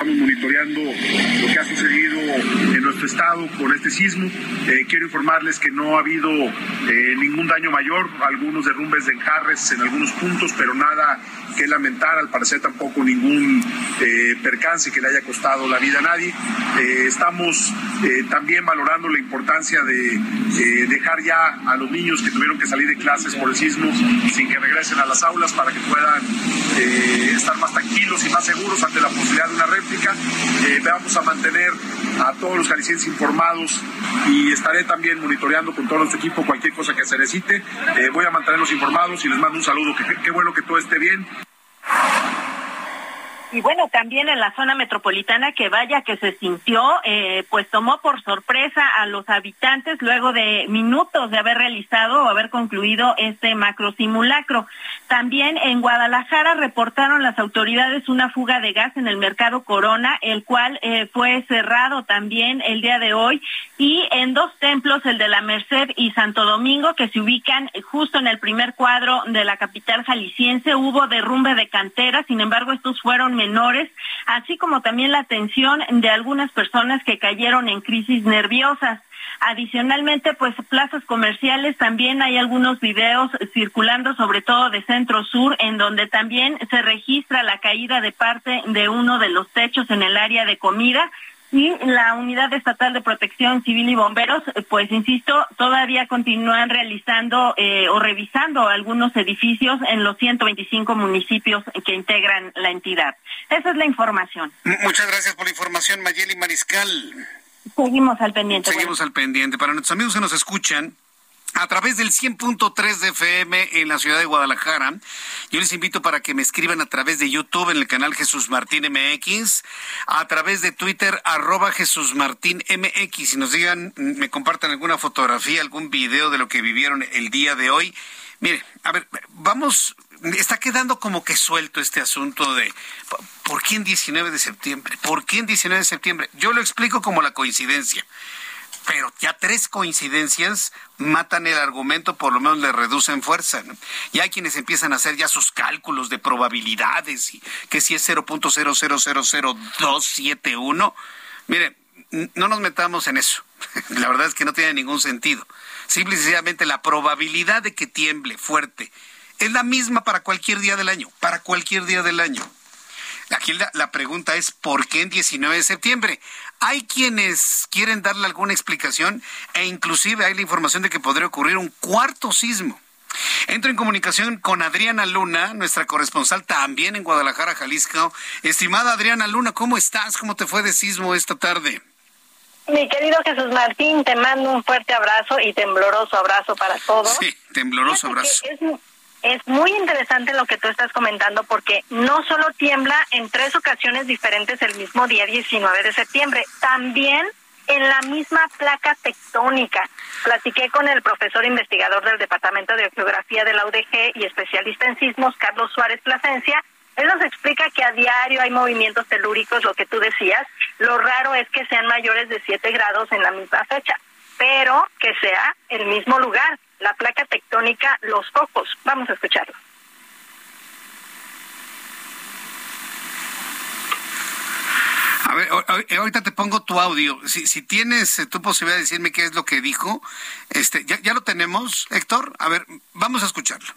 Estamos monitoreando lo que ha sucedido en nuestro estado con este sismo. Eh, quiero informarles que no ha habido eh, ningún daño mayor, algunos derrumbes de enjarres en algunos puntos, pero nada que lamentar, al parecer tampoco ningún eh, percance que le haya costado la vida a nadie. estamos también valorando la importancia de dejar ya a los niños que tuvieron que salir de clases por el sismo sin que regresen a las aulas para que puedan estar más tranquilos y más seguros ante la posibilidad de una red eh, vamos a mantener a todos los jaliscienses informados y estaré también monitoreando con todo nuestro equipo cualquier cosa que se necesite. Eh, voy a mantenerlos informados y les mando un saludo. qué bueno que todo esté bien. Y bueno, también en la zona metropolitana que vaya que se sintió, eh, pues tomó por sorpresa a los habitantes luego de minutos de haber realizado o haber concluido este macro simulacro. También en Guadalajara reportaron las autoridades una fuga de gas en el mercado Corona, el cual eh, fue cerrado también el día de hoy, y en dos templos, el de la Merced y Santo Domingo, que se ubican justo en el primer cuadro de la capital jalisciense, hubo derrumbe de canteras, sin embargo estos fueron menores, así como también la atención de algunas personas que cayeron en crisis nerviosas. Adicionalmente, pues plazas comerciales, también hay algunos videos circulando, sobre todo de Centro Sur, en donde también se registra la caída de parte de uno de los techos en el área de comida. Y la Unidad Estatal de Protección Civil y Bomberos, pues insisto, todavía continúan realizando eh, o revisando algunos edificios en los 125 municipios que integran la entidad. Esa es la información. Muchas gracias por la información, Mayeli Mariscal. Seguimos al pendiente. Seguimos al pendiente. Para nuestros amigos que nos escuchan, a través del 100.3 de FM en la ciudad de Guadalajara. Yo les invito para que me escriban a través de YouTube en el canal Jesús Martín MX, a través de Twitter arroba Jesús Martín MX y nos digan, me compartan alguna fotografía, algún video de lo que vivieron el día de hoy. Mire, a ver, vamos, está quedando como que suelto este asunto de ¿por qué en 19 de septiembre? ¿Por qué en 19 de septiembre? Yo lo explico como la coincidencia pero ya tres coincidencias matan el argumento, por lo menos le reducen fuerza. Y hay quienes empiezan a hacer ya sus cálculos de probabilidades y que si es 0.0000271. Mire, no nos metamos en eso. La verdad es que no tiene ningún sentido. Simple y sencillamente la probabilidad de que tiemble fuerte es la misma para cualquier día del año, para cualquier día del año. Aquí la, pregunta es, ¿por qué en 19 de septiembre? Hay quienes quieren darle alguna explicación e inclusive hay la información de que podría ocurrir un cuarto sismo. Entro en comunicación con Adriana Luna, nuestra corresponsal también en Guadalajara, Jalisco. Estimada Adriana Luna, ¿cómo estás? ¿Cómo te fue de sismo esta tarde? Mi querido Jesús Martín, te mando un fuerte abrazo y tembloroso abrazo para todos. Sí, tembloroso abrazo. Es muy interesante lo que tú estás comentando porque no solo tiembla en tres ocasiones diferentes el mismo día 19 de septiembre, también en la misma placa tectónica. Platiqué con el profesor investigador del Departamento de Geografía de la UDG y especialista en sismos, Carlos Suárez Plasencia. Él nos explica que a diario hay movimientos telúricos, lo que tú decías. Lo raro es que sean mayores de 7 grados en la misma fecha, pero que sea el mismo lugar la placa tectónica Los Cocos. Vamos a escucharlo. A ver, ahorita te pongo tu audio. Si, si tienes eh, tu posibilidad de decirme qué es lo que dijo, este, ¿ya, ¿ya lo tenemos, Héctor? A ver, vamos a escucharlo.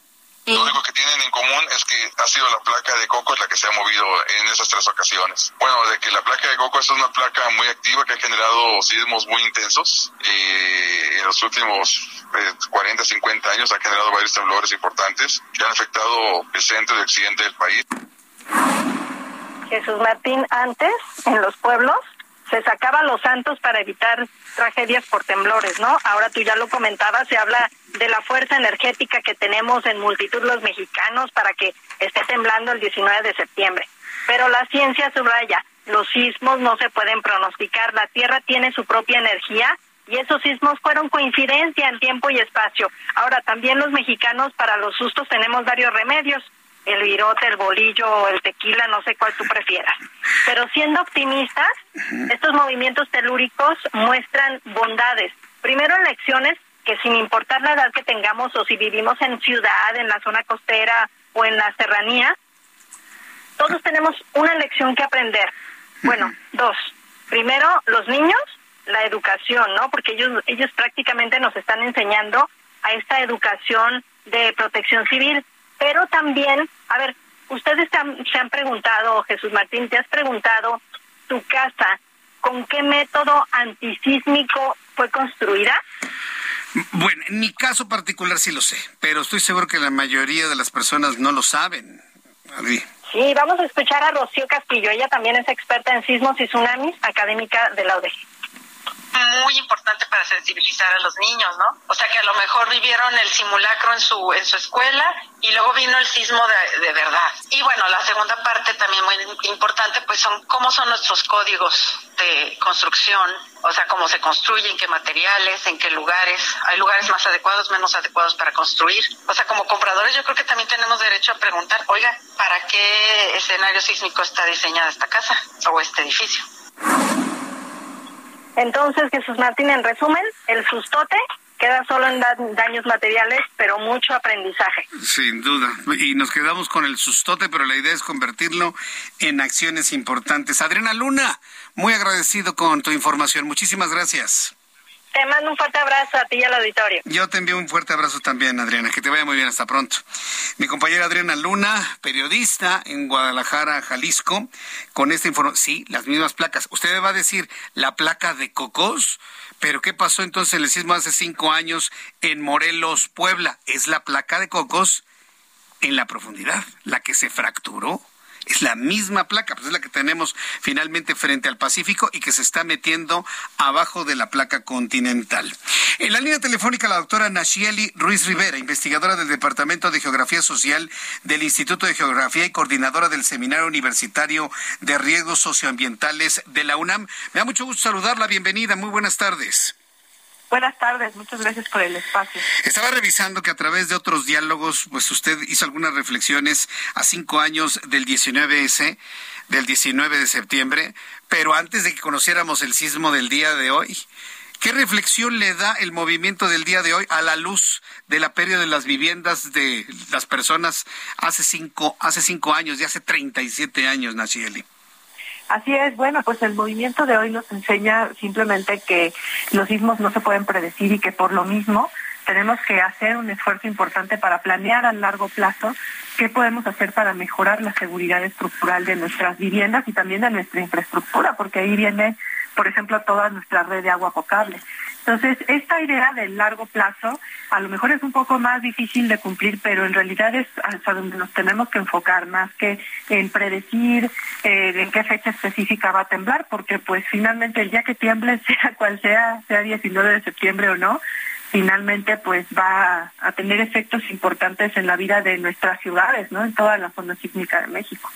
Lo único que tienen en común es que ha sido la placa de coco la que se ha movido en esas tres ocasiones. Bueno, de que la placa de coco es una placa muy activa que ha generado sismos muy intensos. y en los últimos 40, eh, 50 años ha generado varios temblores importantes que han afectado el centro y occidente del país. Jesús Martín, antes en los pueblos se sacaba los santos para evitar tragedias por temblores, ¿no? Ahora tú ya lo comentabas, se habla de la fuerza energética que tenemos en multitud los mexicanos para que esté temblando el 19 de septiembre. Pero la ciencia subraya, los sismos no se pueden pronosticar, la Tierra tiene su propia energía y esos sismos fueron coincidencia en tiempo y espacio. Ahora, también los mexicanos para los sustos tenemos varios remedios el virote, el bolillo o el tequila, no sé cuál tú prefieras. Pero siendo optimistas, estos movimientos telúricos muestran bondades. Primero, en lecciones que sin importar la edad que tengamos o si vivimos en ciudad, en la zona costera o en la serranía, todos tenemos una lección que aprender. Bueno, dos. Primero, los niños, la educación, ¿no? Porque ellos, ellos prácticamente nos están enseñando a esta educación de protección civil. Pero también, a ver, ustedes se han preguntado, Jesús Martín, te has preguntado, tu casa, ¿con qué método antisísmico fue construida? Bueno, en mi caso particular sí lo sé, pero estoy seguro que la mayoría de las personas no lo saben. Sí, vamos a escuchar a Rocío Castillo. Ella también es experta en sismos y tsunamis, académica de la UDG muy importante para sensibilizar a los niños, ¿no? O sea que a lo mejor vivieron el simulacro en su en su escuela y luego vino el sismo de, de verdad. Y bueno, la segunda parte también muy importante pues son cómo son nuestros códigos de construcción, o sea, cómo se construyen, qué materiales, en qué lugares. Hay lugares más adecuados, menos adecuados para construir. O sea, como compradores yo creo que también tenemos derecho a preguntar, oiga, ¿para qué escenario sísmico está diseñada esta casa o este edificio? Entonces, Jesús Martín, en resumen, el sustote queda solo en daños materiales, pero mucho aprendizaje. Sin duda. Y nos quedamos con el sustote, pero la idea es convertirlo en acciones importantes. Adriana Luna, muy agradecido con tu información. Muchísimas gracias. Te mando un fuerte abrazo a ti y al auditorio. Yo te envío un fuerte abrazo también, Adriana. Que te vaya muy bien. Hasta pronto. Mi compañera Adriana Luna, periodista en Guadalajara, Jalisco, con esta información. Sí, las mismas placas. Usted me va a decir, ¿la placa de Cocos? Pero ¿qué pasó entonces en el sismo hace cinco años en Morelos, Puebla? Es la placa de Cocos en la profundidad, la que se fracturó es la misma placa, pues es la que tenemos finalmente frente al Pacífico y que se está metiendo abajo de la placa continental. En la línea telefónica la doctora Nashieli Ruiz Rivera, investigadora del Departamento de Geografía Social del Instituto de Geografía y coordinadora del Seminario Universitario de Riesgos Socioambientales de la UNAM. Me da mucho gusto saludarla, bienvenida, muy buenas tardes. Buenas tardes, muchas gracias por el espacio. Estaba revisando que a través de otros diálogos, pues usted hizo algunas reflexiones a cinco años del 19S, del 19 de septiembre, pero antes de que conociéramos el sismo del día de hoy. ¿Qué reflexión le da el movimiento del día de hoy a la luz de la pérdida de las viviendas de las personas hace cinco, hace cinco años y hace 37 años, Nachieli? Así es, bueno, pues el movimiento de hoy nos enseña simplemente que los sismos no se pueden predecir y que por lo mismo tenemos que hacer un esfuerzo importante para planear a largo plazo qué podemos hacer para mejorar la seguridad estructural de nuestras viviendas y también de nuestra infraestructura, porque ahí viene, por ejemplo, toda nuestra red de agua potable. Entonces, esta idea del largo plazo a lo mejor es un poco más difícil de cumplir, pero en realidad es hasta donde nos tenemos que enfocar, más que en predecir eh, en qué fecha específica va a temblar, porque pues finalmente el día que tiemble, sea cual sea, sea 19 de septiembre o no, finalmente pues va a, tener efectos importantes en la vida de nuestras ciudades, ¿no? En toda la zona sísmica de México.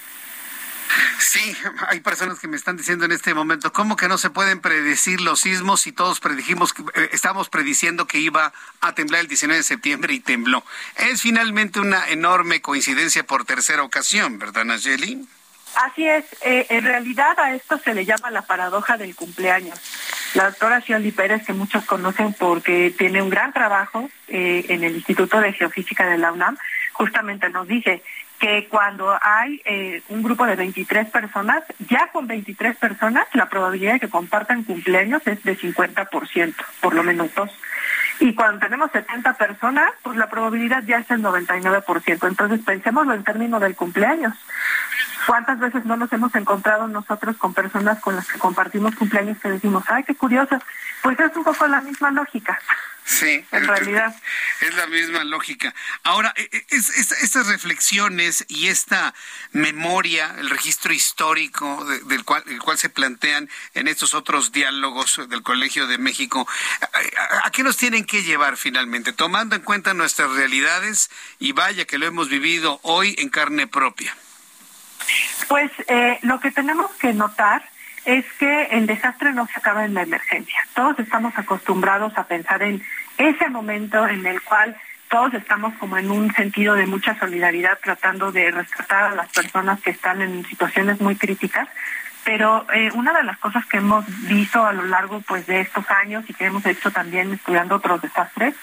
Sí, hay personas que me están diciendo en este momento, ¿cómo que no se pueden predecir los sismos si todos predijimos, eh, estamos prediciendo que iba a temblar el 19 de septiembre y tembló? Es finalmente una enorme coincidencia por tercera ocasión, ¿verdad, Nayeli? Así es, eh, en realidad a esto se le llama la paradoja del cumpleaños. La doctora Xioli Pérez, que muchos conocen porque tiene un gran trabajo eh, en el Instituto de Geofísica de la UNAM, justamente nos dice, que cuando hay eh, un grupo de 23 personas, ya con 23 personas la probabilidad de que compartan cumpleaños es de 50%, por lo menos dos. Y cuando tenemos 70 personas, pues la probabilidad ya es el 99%. Entonces pensémoslo en términos del cumpleaños. ¿Cuántas veces no nos hemos encontrado nosotros con personas con las que compartimos cumpleaños que decimos, ay, qué curioso? Pues es un poco la misma lógica. Sí, en realidad. Es la misma lógica. Ahora, e, e, es, estas reflexiones y esta memoria, el registro histórico del cual, el cual se plantean en estos otros diálogos del Colegio de México, ¿a, qué nos tienen que llevar finalmente? Tomando en cuenta nuestras realidades y vaya que lo hemos vivido hoy en carne propia. Pues eh, lo que tenemos que notar es que el desastre no se acaba en la emergencia. Todos estamos acostumbrados a pensar en ese momento en el cual todos estamos como en un sentido de mucha solidaridad tratando de rescatar a las personas que están en situaciones muy críticas. Pero eh, una de las cosas que hemos visto a lo largo pues de estos años y que hemos hecho también estudiando otros desastres,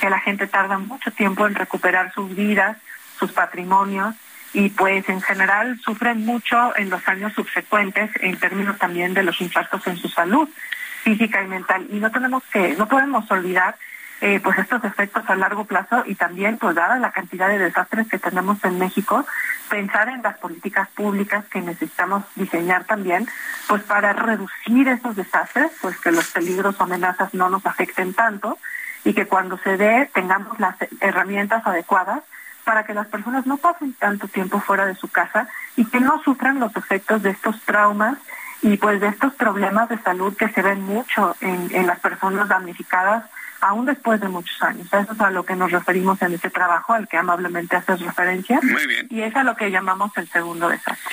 que la gente tarda mucho tiempo en recuperar sus vidas, sus patrimonios, y pues en general sufren mucho en los años subsecuentes en términos también de los impactos en su salud física y mental. Y no tenemos que no podemos olvidar eh, pues estos efectos a largo plazo y también pues dada la cantidad de desastres que tenemos en México pensar en las políticas públicas que necesitamos diseñar también pues para reducir esos desastres pues que los peligros o amenazas no nos afecten tanto y que cuando se dé tengamos las herramientas adecuadas para que las personas no pasen tanto tiempo fuera de su casa y que no sufran los efectos de estos traumas y pues de estos problemas de salud que se ven mucho en, en las personas damnificadas aún después de muchos años. Eso es a lo que nos referimos en este trabajo, al que amablemente haces referencia. Muy bien. Y es a lo que llamamos el segundo desastre.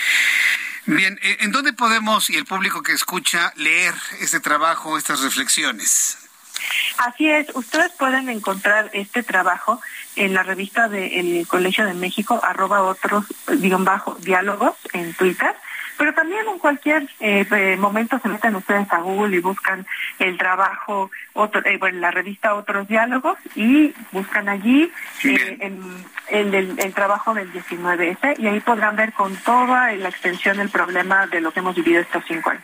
Bien, eh, ¿en dónde podemos y el público que escucha leer este trabajo, estas reflexiones? Así es, ustedes pueden encontrar este trabajo en la revista del Colegio de México, arroba otros, digamos, bajo, diálogos en Twitter pero también en cualquier eh, momento se meten ustedes a Google y buscan el trabajo, otro, eh, bueno, la revista Otros Diálogos y buscan allí eh, el, el, trabajo del 19S y ahí podrán ver con toda la extensión el problema de lo que hemos vivido estos cinco años.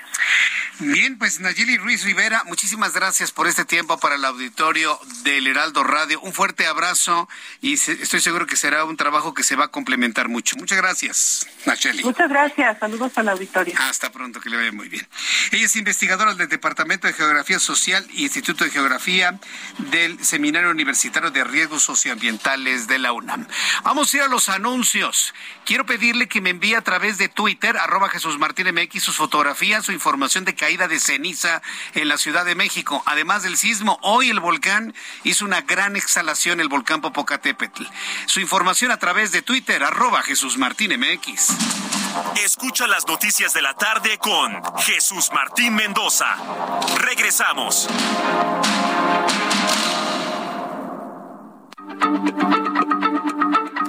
Bien, pues Nayeli Ruiz Rivera, muchísimas gracias por este tiempo para el auditorio del Heraldo Radio. Un fuerte abrazo y estoy seguro que será un trabajo que se va a complementar mucho. Muchas gracias, Nayeli. Muchas gracias, saludos al auditorio. Hasta pronto, que le vaya muy bien. Ella es investigadora del Departamento de Geografía Social y Instituto de Geografía del Seminario Universitario de Riesgos Socioambientales de la UNAM. Vamos a ir a los anuncios. Quiero pedirle que me envíe a través de Twitter, arroba Jesús Martín MX, sus fotografías, su información de caída de ceniza en la Ciudad de México. Además del sismo, hoy el volcán hizo una gran exhalación, el volcán Popocatépetl. Su información a través de Twitter, arroba Jesús Martín MX. Escucha las noticias de la tarde con Jesús Martín Mendoza. Regresamos.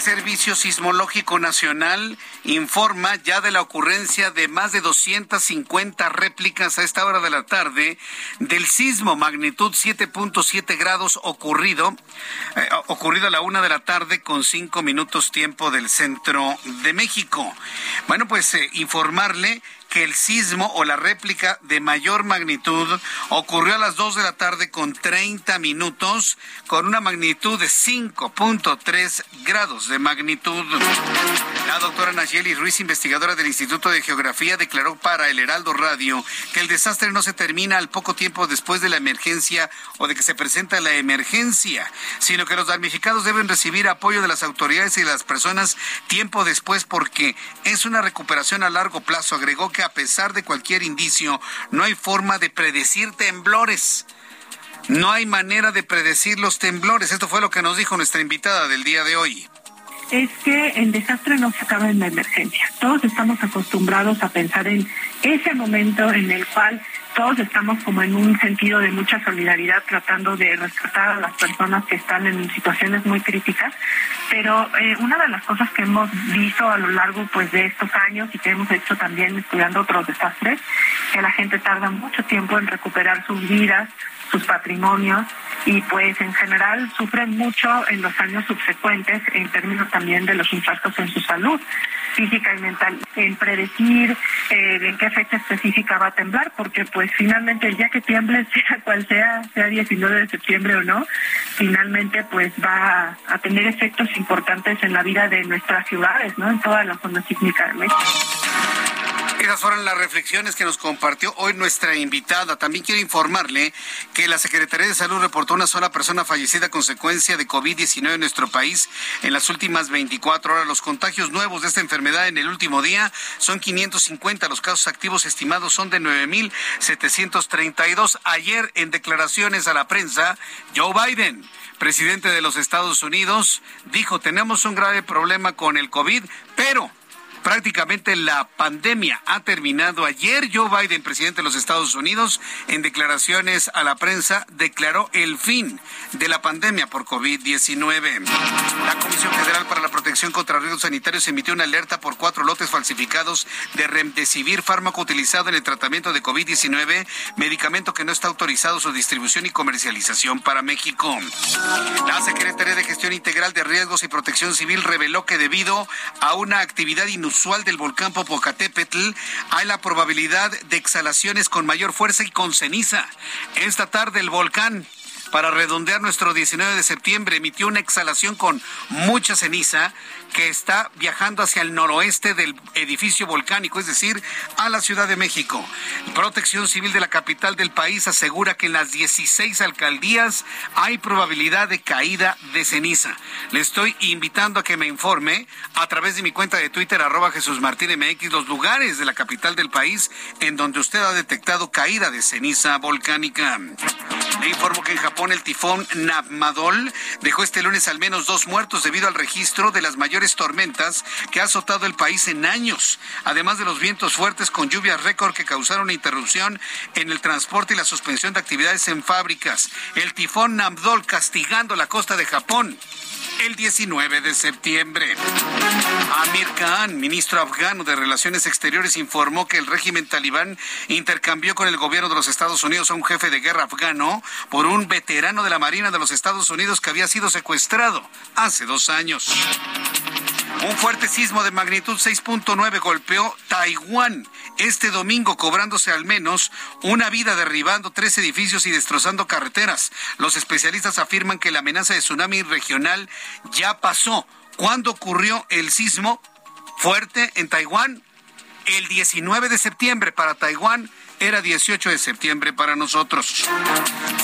El Servicio Sismológico Nacional informa ya de la ocurrencia de más de 250 réplicas a esta hora de la tarde del sismo magnitud 7.7 grados ocurrido, eh, ocurrido a la una de la tarde con cinco minutos tiempo del centro de México. Bueno, pues eh, informarle que el sismo o la réplica de mayor magnitud ocurrió a las 2 de la tarde con 30 minutos, con una magnitud de 5.3 grados de magnitud. La doctora Nayeli Ruiz, investigadora del Instituto de Geografía, declaró para el Heraldo Radio que el desastre no se termina al poco tiempo después de la emergencia o de que se presenta la emergencia, sino que los damnificados deben recibir apoyo de las autoridades y de las personas tiempo después porque es una recuperación a largo plazo. Agregó que a pesar de cualquier indicio, no hay forma de predecir temblores. No hay manera de predecir los temblores. Esto fue lo que nos dijo nuestra invitada del día de hoy es que el desastre no se acaba en la emergencia. Todos estamos acostumbrados a pensar en ese momento en el cual todos estamos como en un sentido de mucha solidaridad tratando de rescatar a las personas que están en situaciones muy críticas, pero eh, una de las cosas que hemos visto a lo largo pues de estos años y que hemos hecho también estudiando otros desastres, que la gente tarda mucho tiempo en recuperar sus vidas, sus patrimonios y pues en general sufren mucho en los años subsecuentes en términos también de los impactos en su salud física y mental, en predecir eh, en qué fecha específica va a temblar, porque pues finalmente el día que tiemble, sea cual sea, sea 19 de septiembre o no, finalmente pues va a, tener efectos importantes en la vida de nuestras ciudades, ¿no? En toda la zona sísmica de México. Esas fueron las reflexiones que nos compartió hoy nuestra invitada. También quiero informarle que la Secretaría de Salud reportó una sola persona fallecida a consecuencia de COVID-19 en nuestro país en las últimas 24 horas. Los contagios nuevos de esta enfermedad en el último día son 550. Los casos activos estimados son de 9.732. Ayer, en declaraciones a la prensa, Joe Biden presidente de los Estados Unidos, dijo, tenemos un grave problema con el COVID, pero prácticamente la pandemia ha terminado. Ayer Joe Biden, presidente de los Estados Unidos, en declaraciones a la prensa, declaró el fin de la pandemia por COVID-19. La Comisión Federal para la Protección contra Riesgos Sanitarios emitió una alerta por cuatro lotes falsificados de remdesivir, fármaco utilizado en el tratamiento de COVID-19, medicamento que no está autorizado su distribución y comercialización para México. La Secretaría de Gestión Integral de Riesgos y Protección Civil reveló que debido a una actividad inusual usual del volcán Popocatépetl, hay la probabilidad de exhalaciones con mayor fuerza y con ceniza. Esta tarde el volcán para redondear nuestro 19 de septiembre, emitió una exhalación con mucha ceniza que está viajando hacia el noroeste del edificio volcánico, es decir, a la Ciudad de México. Protección Civil de la capital del país asegura que en las 16 alcaldías hay probabilidad de caída de ceniza. Le estoy invitando a que me informe a través de mi cuenta de Twitter, arroba Jesús Martín MX, los lugares de la capital del país en donde usted ha detectado caída de ceniza volcánica. Le informo que en Japón el tifón Navmadol dejó este lunes al menos dos muertos debido al registro de las mayores tormentas que ha azotado el país en años, además de los vientos fuertes con lluvias récord que causaron interrupción en el transporte y la suspensión de actividades en fábricas. El tifón Navdol castigando la costa de Japón el 19 de septiembre. Amir Khan, ministro afgano de Relaciones Exteriores, informó que el régimen talibán intercambió con el gobierno de los Estados Unidos a un jefe de guerra afgano por un veterano de la Marina de los Estados Unidos que había sido secuestrado hace dos años. Un fuerte sismo de magnitud 6.9 golpeó Taiwán este domingo, cobrándose al menos una vida, derribando tres edificios y destrozando carreteras. Los especialistas afirman que la amenaza de tsunami regional ya pasó. ¿Cuándo ocurrió el sismo fuerte en Taiwán? El 19 de septiembre para Taiwán era 18 de septiembre para nosotros.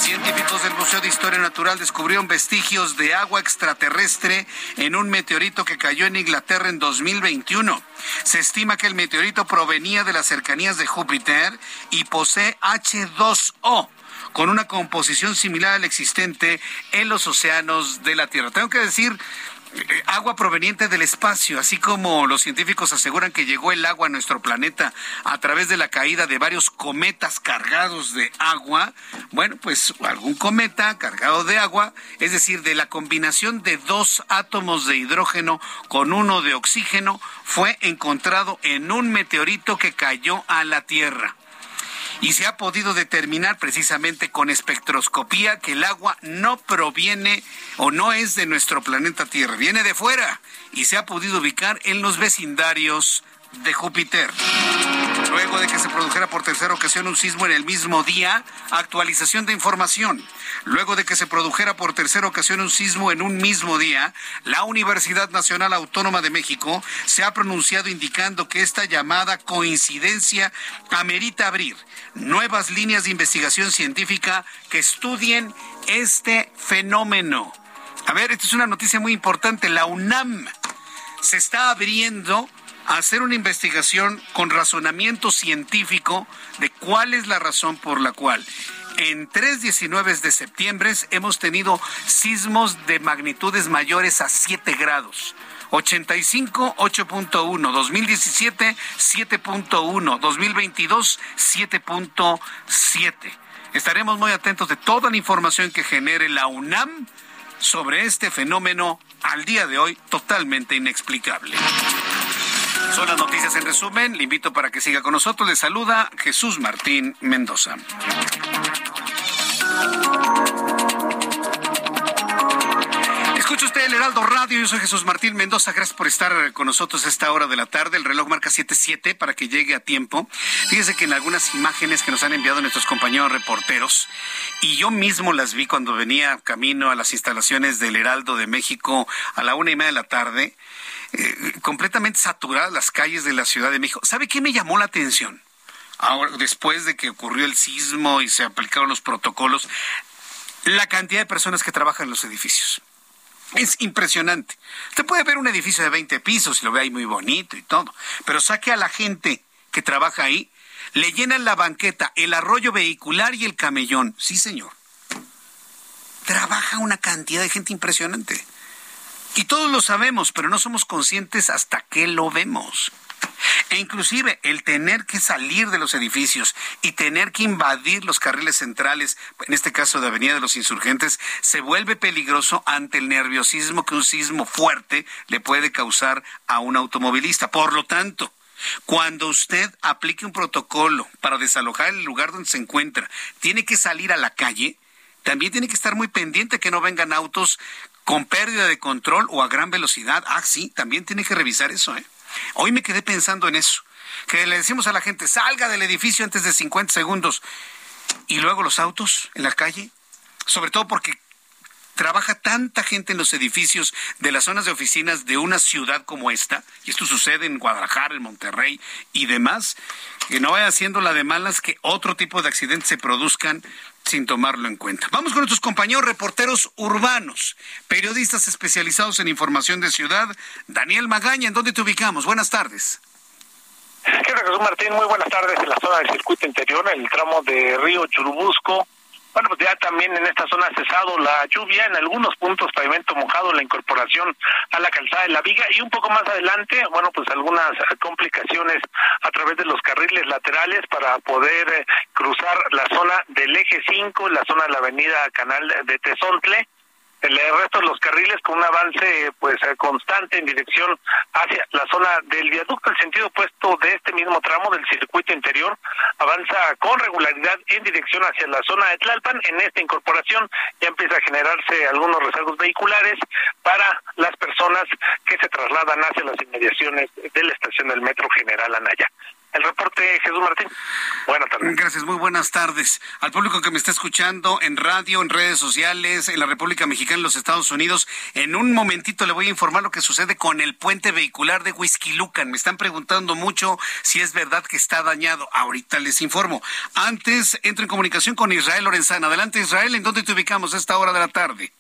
Científicos del Museo de Historia Natural descubrieron vestigios de agua extraterrestre en un meteorito que cayó en Inglaterra en 2021. Se estima que el meteorito provenía de las cercanías de Júpiter y posee H2O con una composición similar al existente en los océanos de la Tierra. Tengo que decir, agua proveniente del espacio, así como los científicos aseguran que llegó el agua a nuestro planeta a través de la caída de varios cometas cargados de agua. Bueno, pues algún cometa cargado de agua, es decir, de la combinación de dos átomos de hidrógeno con uno de oxígeno, fue encontrado en un meteorito que cayó a la Tierra y se ha podido determinar precisamente con espectroscopía que el agua no proviene o no es de nuestro planeta Tierra, viene de fuera y se ha podido ubicar en los vecindarios de Júpiter. Luego de que se produjera por tercera ocasión un sismo en el mismo día, actualización de información. Luego de que se produjera por tercera ocasión un sismo en un mismo día, la Universidad Nacional Autónoma de México se ha pronunciado indicando que esta llamada coincidencia amerita abrir nuevas líneas de investigación científica que estudien este fenómeno. A ver, esta es una noticia muy importante. La UNAM se está abriendo hacer una investigación con razonamiento científico de cuál es la razón por la cual en tres 19 de septiembre hemos tenido sismos de magnitudes mayores a 7 grados. 85, 8.1, 2017, 7.1, 2022, 7.7. Estaremos muy atentos de toda la información que genere la UNAM sobre este fenómeno al día de hoy totalmente inexplicable. Son las noticias en resumen. Le invito para que siga con nosotros. Le saluda Jesús Martín Mendoza. Escucha usted el Heraldo Radio, yo soy Jesús Martín Mendoza, gracias por estar con nosotros a esta hora de la tarde. El reloj marca 77 para que llegue a tiempo. Fíjese que en algunas imágenes que nos han enviado nuestros compañeros reporteros, y yo mismo las vi cuando venía camino a las instalaciones del Heraldo de México a la una y media de la tarde, completamente saturadas las calles de la Ciudad de México. ¿Sabe qué me llamó la atención? Ahora, después de que ocurrió el sismo y se aplicaron los protocolos, la cantidad de personas que trabajan en los edificios. Es impresionante. Usted puede ver un edificio de 20 pisos y lo ve ahí muy bonito y todo, pero saque a la gente que trabaja ahí, le llenan la banqueta, el arroyo vehicular y el camellón. Sí, señor. Trabaja una cantidad de gente impresionante. Y todos lo sabemos, pero no somos conscientes hasta que lo vemos. E inclusive el tener que salir de los edificios y tener que invadir los carriles centrales, en este caso de Avenida de los Insurgentes, se vuelve peligroso ante el nerviosismo que un sismo fuerte le puede causar a un automovilista. Por lo tanto, cuando usted aplique un protocolo para desalojar el lugar donde se encuentra, tiene que salir a la calle, también tiene que estar muy pendiente que no vengan autos con pérdida de control o a gran velocidad. Ah, sí, también tiene que revisar eso, ¿eh? Hoy me quedé pensando en eso, que le decimos a la gente, salga del edificio antes de 50 segundos. Y luego los autos en la calle, sobre todo porque trabaja tanta gente en los edificios de las zonas de oficinas de una ciudad como esta, y esto sucede en Guadalajara, en Monterrey y demás, que no vaya haciendo la de malas que otro tipo de accidentes se produzcan sin tomarlo en cuenta. Vamos con nuestros compañeros reporteros urbanos, periodistas especializados en información de ciudad. Daniel Magaña, ¿en dónde te ubicamos? Buenas tardes. ¿Qué tal, Jesús Martín? Muy buenas tardes en la zona del circuito interior, en el tramo de Río Churubusco. Bueno, pues ya también en esta zona ha cesado la lluvia, en algunos puntos pavimento mojado, la incorporación a la calzada de la viga y un poco más adelante, bueno, pues algunas complicaciones a través de los carriles laterales para poder eh, cruzar la zona del eje 5, la zona de la avenida Canal de Tezontle el resto de los carriles con un avance pues constante en dirección hacia la zona del viaducto, el sentido opuesto de este mismo tramo del circuito interior avanza con regularidad en dirección hacia la zona de Tlalpan. En esta incorporación ya empieza a generarse algunos rezagos vehiculares para las personas que se trasladan hacia las inmediaciones de la estación del Metro General Anaya. El reporte, Jesús Martín. Buenas tardes. Gracias, muy buenas tardes. Al público que me está escuchando en radio, en redes sociales, en la República Mexicana, en los Estados Unidos, en un momentito le voy a informar lo que sucede con el puente vehicular de Lucan. Me están preguntando mucho si es verdad que está dañado. Ahorita les informo. Antes, entro en comunicación con Israel Lorenzana. Adelante, Israel, ¿en dónde te ubicamos a esta hora de la tarde?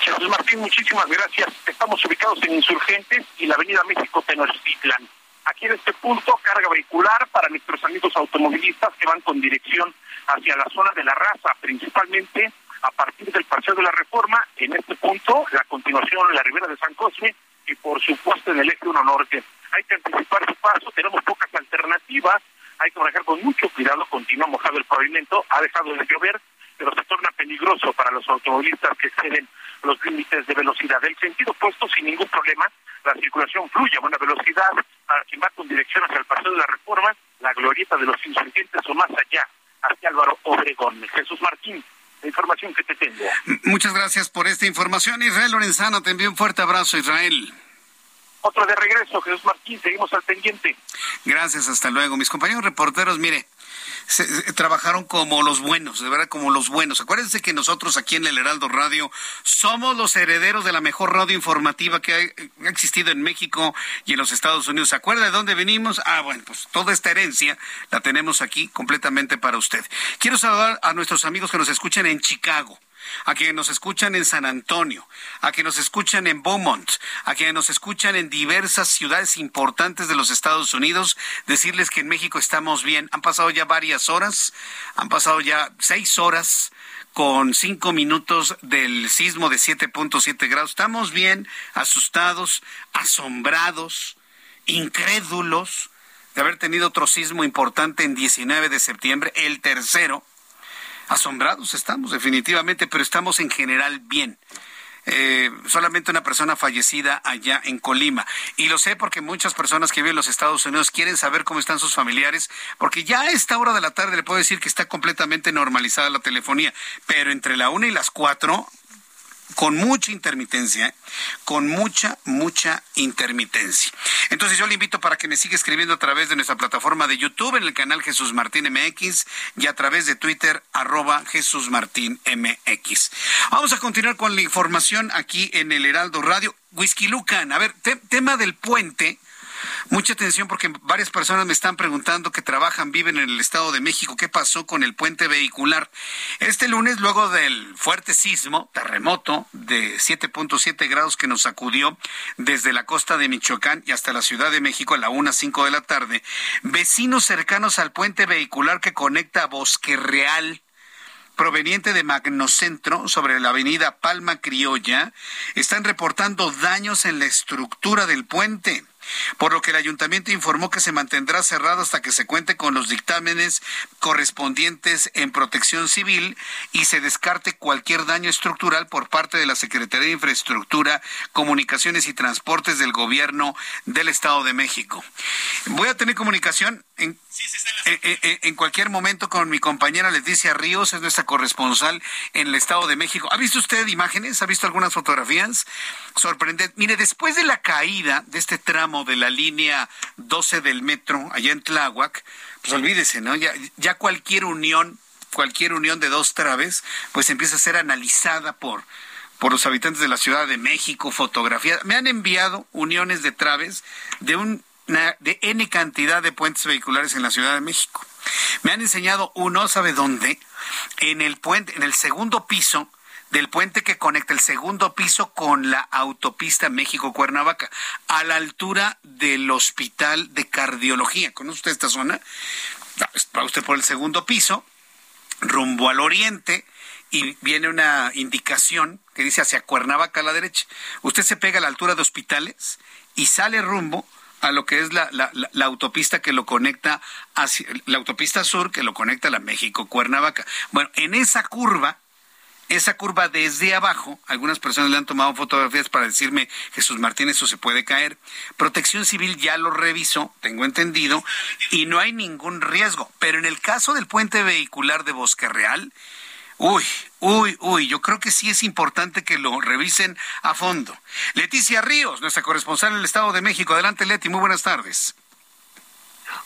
Jesús Martín, muchísimas gracias. Estamos ubicados en Insurgentes y la Avenida México Tenochtitlan. Aquí en este punto, carga vehicular para nuestros amigos automovilistas que van con dirección hacia la zona de la raza, principalmente a partir del Paseo de la Reforma, en este punto, la continuación en la Ribera de San Cosme y por supuesto en el eje 1 Norte. Hay que anticipar su paso, tenemos pocas alternativas, hay que manejar con mucho cuidado, continúa mojado el pavimento, ha dejado de llover, pero se torna peligroso para los automovilistas que exceden los límites de velocidad. El sentido opuesto, sin ningún problema, la circulación fluye a buena velocidad, para quien va con dirección hacia el Paseo de la Reforma, la glorieta de los insurgentes o más allá, hacia Álvaro Obregón. Jesús Martín, la información que te tengo. Muchas gracias por esta información. Israel Lorenzano, te envío un fuerte abrazo, Israel. Otro de regreso, Jesús Martín, seguimos al pendiente. Gracias, hasta luego. Mis compañeros reporteros, mire, trabajaron como los buenos, de verdad como los buenos. Acuérdense que nosotros aquí en el Heraldo Radio somos los herederos de la mejor radio informativa que ha, existido en México y en los Estados Unidos. ¿Se acuerda de dónde venimos? Ah, bueno, pues toda esta herencia la tenemos aquí completamente para usted. Quiero saludar a nuestros amigos que nos escuchan en Chicago a quienes nos escuchan en San Antonio, a quienes nos escuchan en Beaumont, a quienes nos escuchan en diversas ciudades importantes de los Estados Unidos, decirles que en México estamos bien. Han pasado ya varias horas, han pasado ya seis horas con cinco minutos del sismo de 7.7 grados. Estamos bien, asustados, asombrados, incrédulos de haber tenido otro sismo importante en 19 de septiembre, el tercero, Asombrados estamos, definitivamente, pero estamos en general bien. eh, solamente una persona fallecida allá en Colima. Y lo sé porque muchas personas que viven en los Estados Unidos quieren saber cómo están sus familiares, porque ya a esta hora de la tarde le puedo decir que está completamente normalizada la telefonía, pero entre la una y las cuatro con mucha intermitencia, con mucha, mucha intermitencia. Entonces yo le invito para que me siga escribiendo a través de nuestra plataforma de YouTube en el canal Jesús Martín MX y a través de Twitter arroba Jesús Martín MX. Vamos a continuar con la información aquí en el Heraldo Radio. Whisky Lucan, a ver, tema del puente Mucha atención porque varias personas me están preguntando que trabajan, viven en el Estado de México, qué pasó con el puente vehicular. Este lunes, luego del fuerte sismo, terremoto de 7.7 grados que nos sacudió desde la costa de Michoacán y hasta la Ciudad de México a la 1.05 de la tarde, vecinos cercanos al puente vehicular que conecta a Bosque Real proveniente de Magnocentro sobre la avenida Palma Criolla están reportando daños en la estructura del puente por lo que el ayuntamiento informó que se mantendrá cerrado hasta que se cuente con los dictámenes correspondientes en protección civil y se descarte cualquier daño estructural por parte de la Secretaría de Infraestructura, Comunicaciones y Transportes del Gobierno del Estado de México. Voy a tener comunicación en, en, cualquier momento con mi compañera Leticia Ríos, es nuestra corresponsal en el Estado de México. ¿Ha visto usted imágenes? ¿Ha visto algunas fotografías? Sorprendente. Mire, después de la caída de este tramo de la línea 12 del metro allá en Tláhuac, pues olvídese, ¿no? Ya, ya cualquier unión, cualquier unión de dos traves, pues empieza a ser analizada por por los habitantes de la Ciudad de México, fotografías. Me han enviado uniones de traves de un de N cantidad de puentes vehiculares en la Ciudad de México. Me han enseñado uno, ¿sabe dónde? En el puente, en el segundo piso del puente que conecta el segundo piso con la autopista México-Cuernavaca, a la altura del Hospital de Cardiología. ¿Conoce usted esta zona? Va usted por el segundo piso, rumbo al oriente, y viene una indicación que dice hacia Cuernavaca a la derecha. Usted se pega a la altura de hospitales y sale rumbo a lo que es la, la, autopista que lo conecta hacia la autopista sur que lo conecta a la México Cuernavaca. Bueno, en esa curva, esa curva desde abajo, algunas personas le han tomado fotografías para decirme, Jesús Martín, eso se puede caer. Protección Civil ya lo revisó, tengo entendido, y no hay ningún riesgo. Pero en el caso del puente vehicular de Bosque Real, Uy, uy, uy, yo creo que sí es importante que lo revisen a fondo. Leticia Ríos, nuestra corresponsal en el Estado de México. Adelante, Leti, muy buenas tardes.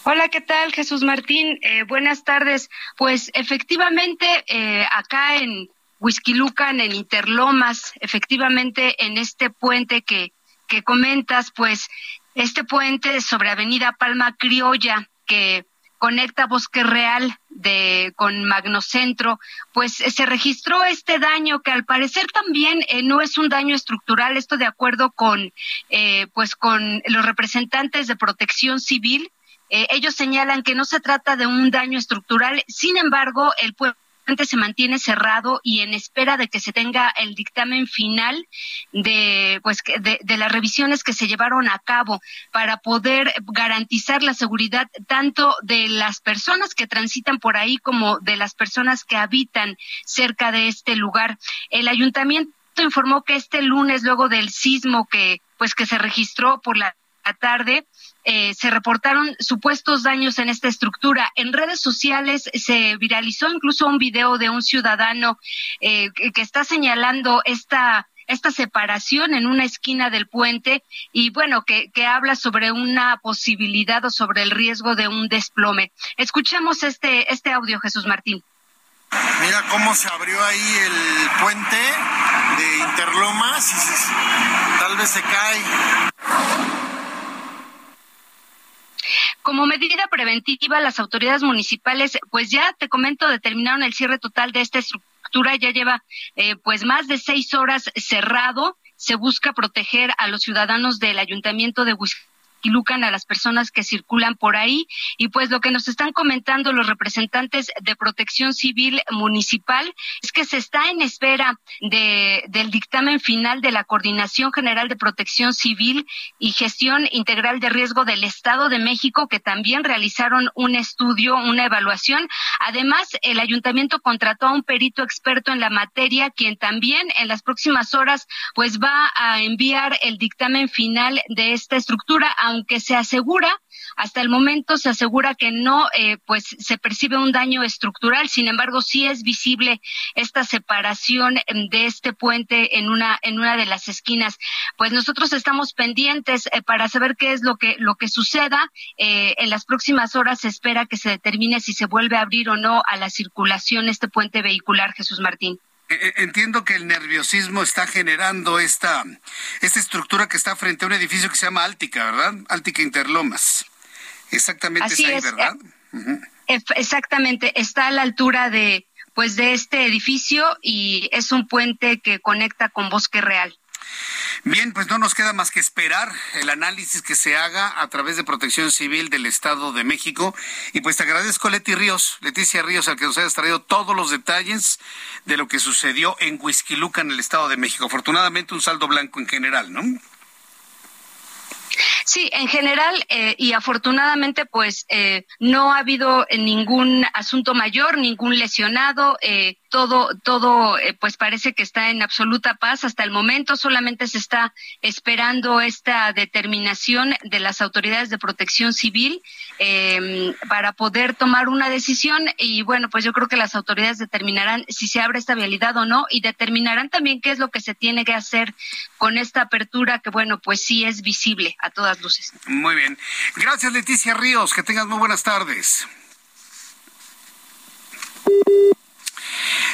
Hola, ¿qué tal, Jesús Martín? Eh, buenas tardes. Pues efectivamente, eh, acá en Huizquilucan, en Interlomas, efectivamente en este puente que, que comentas, pues este puente sobre Avenida Palma Criolla, que conecta Bosque Real de con Magnocentro, pues eh, se registró este daño que al parecer también eh, no es un daño estructural, esto de acuerdo con eh, pues con los representantes de Protección Civil. ellos señalan que no se trata de un daño estructural, sin embargo, el pueblo se mantiene cerrado y en espera de que se tenga el dictamen final de pues de, de, las revisiones que se llevaron a cabo para poder garantizar la seguridad tanto de las personas que transitan por ahí como de las personas que habitan cerca de este lugar. El ayuntamiento informó que este lunes luego del sismo que pues que se registró por la tarde eh, se reportaron supuestos daños en esta estructura. En redes sociales se viralizó incluso un video de un ciudadano eh, que está señalando esta esta separación en una esquina del puente y bueno, que, habla sobre una posibilidad o sobre el riesgo de un desplome. Escuchemos este, este audio, Jesús Martín. Mira cómo se abrió ahí el puente de Interlomas y tal vez se cae. Como medida preventiva, las autoridades municipales, pues ya te comento, determinaron el cierre total de esta estructura. Ya lleva eh, pues más de seis horas cerrado. Se busca proteger a los ciudadanos del ayuntamiento de A las personas que circulan por ahí. Y pues lo que nos están comentando los representantes de Protección Civil Municipal es que se está en espera de, del dictamen final de la Coordinación General de Protección Civil y Gestión Integral de Riesgo del Estado de México, que también realizaron un estudio, una evaluación. Además, el ayuntamiento contrató a un perito experto en la materia, quien también en las próximas horas pues va a enviar el dictamen final de esta estructura, aunque se asegura hasta el momento se asegura que no, eh, pues se percibe un daño estructural. Sin embargo, sí es visible esta separación em, de este puente en una en una de las esquinas. Pues nosotros estamos pendientes eh, para saber qué es lo que lo que suceda. Eh, en las próximas horas se espera que se determine si se vuelve a abrir o no a la circulación este puente vehicular, Jesús Martín. Entiendo que el nerviosismo está generando esta, esta estructura que está frente a un edificio que se llama Áltica, ¿verdad? Áltica Interlomas. Exactamente Así es ahí, ¿verdad? Exactamente, está a la altura de pues de este edificio y es un puente que conecta con Bosque Real. Bien, pues no nos queda más que esperar el análisis que se haga a través de Protección Civil del Estado de México. Y pues te agradezco, Leti Ríos, Leticia Ríos, al que nos hayas traído todos los detalles de lo que sucedió en Huizquiluca, en el Estado de México. Afortunadamente, un saldo blanco en general, ¿no? Sí, en general eh, y afortunadamente pues eh, no ha habido ningún asunto mayor, ningún lesionado. Eh, todo, todo, eh, pues parece que está en absoluta paz hasta el momento. Solamente se está esperando esta determinación de las autoridades de protección civil eh, para poder tomar una decisión. Y bueno, pues yo creo que las autoridades determinarán si se abre esta vialidad o no y determinarán también qué es lo que se tiene que hacer con esta apertura que, bueno, pues sí es visible a todas luces. Muy bien. Gracias, Leticia Ríos. Que tengas muy buenas tardes.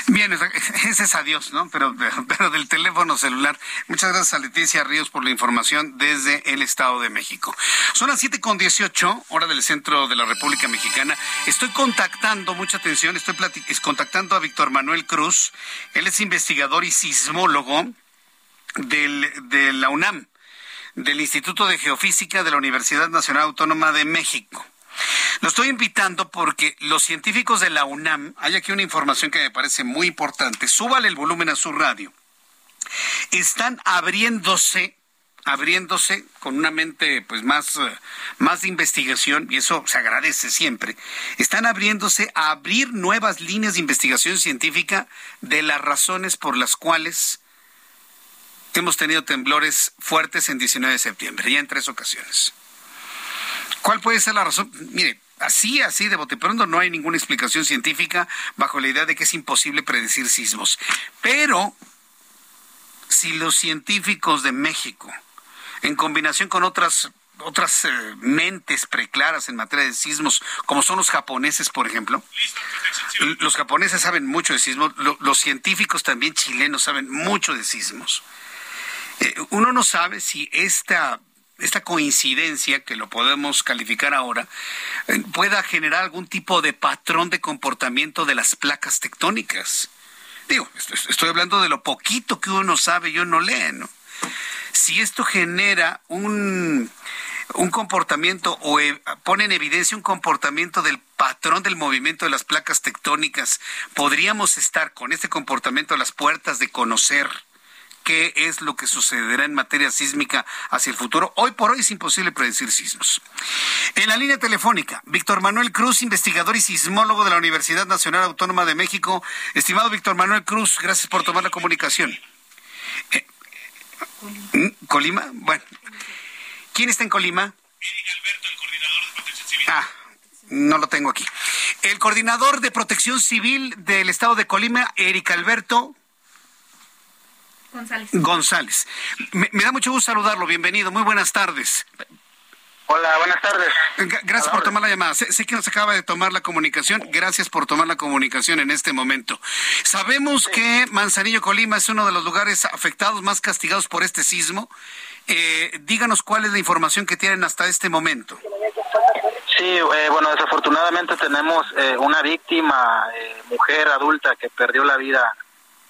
Bien, ese es adiós, ¿no? Pero, pero del teléfono celular. Muchas gracias a Leticia Ríos por la información desde el Estado de México. Son las siete con dieciocho, hora del centro de la República Mexicana. Estoy contactando, mucha atención, estoy contactando a Víctor Manuel Cruz. Él es investigador y sismólogo del, de la UNAM, del Instituto de Geofísica de la Universidad Nacional Autónoma de México. Lo estoy invitando porque los científicos de la UNAM, hay aquí una información que me parece muy importante, súbale el volumen a su radio, están abriéndose abriéndose con una mente pues más, más de investigación y eso se agradece siempre. Están abriéndose a abrir nuevas líneas de investigación científica de las razones por las cuales hemos tenido temblores fuertes en 19 de septiembre, ya en tres ocasiones. ¿Cuál puede ser la razón? Mire, así, así de bote pronto no hay ninguna explicación científica bajo la idea de que es imposible predecir sismos. Pero si los científicos de México, en combinación con otras otras eh, mentes preclaras en materia de sismos, como son los japoneses, por ejemplo. Los japoneses saben mucho de sismos, los científicos también chilenos saben mucho de sismos. Eh, uno no sabe si esta esta coincidencia, que lo podemos calificar ahora, eh, pueda generar algún tipo de patrón de comportamiento de las placas tectónicas. Digo, estoy hablando de lo poquito que uno sabe y uno lee, ¿no? Si esto genera un, un comportamiento o e, pone en evidencia un comportamiento del patrón del movimiento de las placas tectónicas, podríamos estar con este comportamiento a las puertas de conocer qué es lo que sucederá en materia sísmica hacia el futuro. Hoy por hoy es imposible predecir sismos. En la línea telefónica, Víctor Manuel Cruz, investigador y sismólogo de la Universidad Nacional Autónoma de México. Estimado Víctor Manuel Cruz, gracias por tomar la comunicación. Eh, ¿Colima? Bueno. ¿Quién está en Colima? Alberto, el coordinador de protección civil. Ah, no lo tengo aquí. El coordinador de protección civil del estado de Colima, Eric Alberto. González. González. Me, da mucho gusto saludarlo. Bienvenido. Muy buenas tardes. Hola, buenas tardes. Gracias por tomar la llamada. Sé, que nos acaba de tomar la comunicación. Gracias por tomar la comunicación en este momento. Sabemos que Manzanillo Colima es uno de los lugares afectados más castigados por este sismo. Eh, díganos cuál es la información que tienen hasta este momento. Sí, eh, bueno, desafortunadamente tenemos eh, una víctima, mujer adulta, que perdió la vida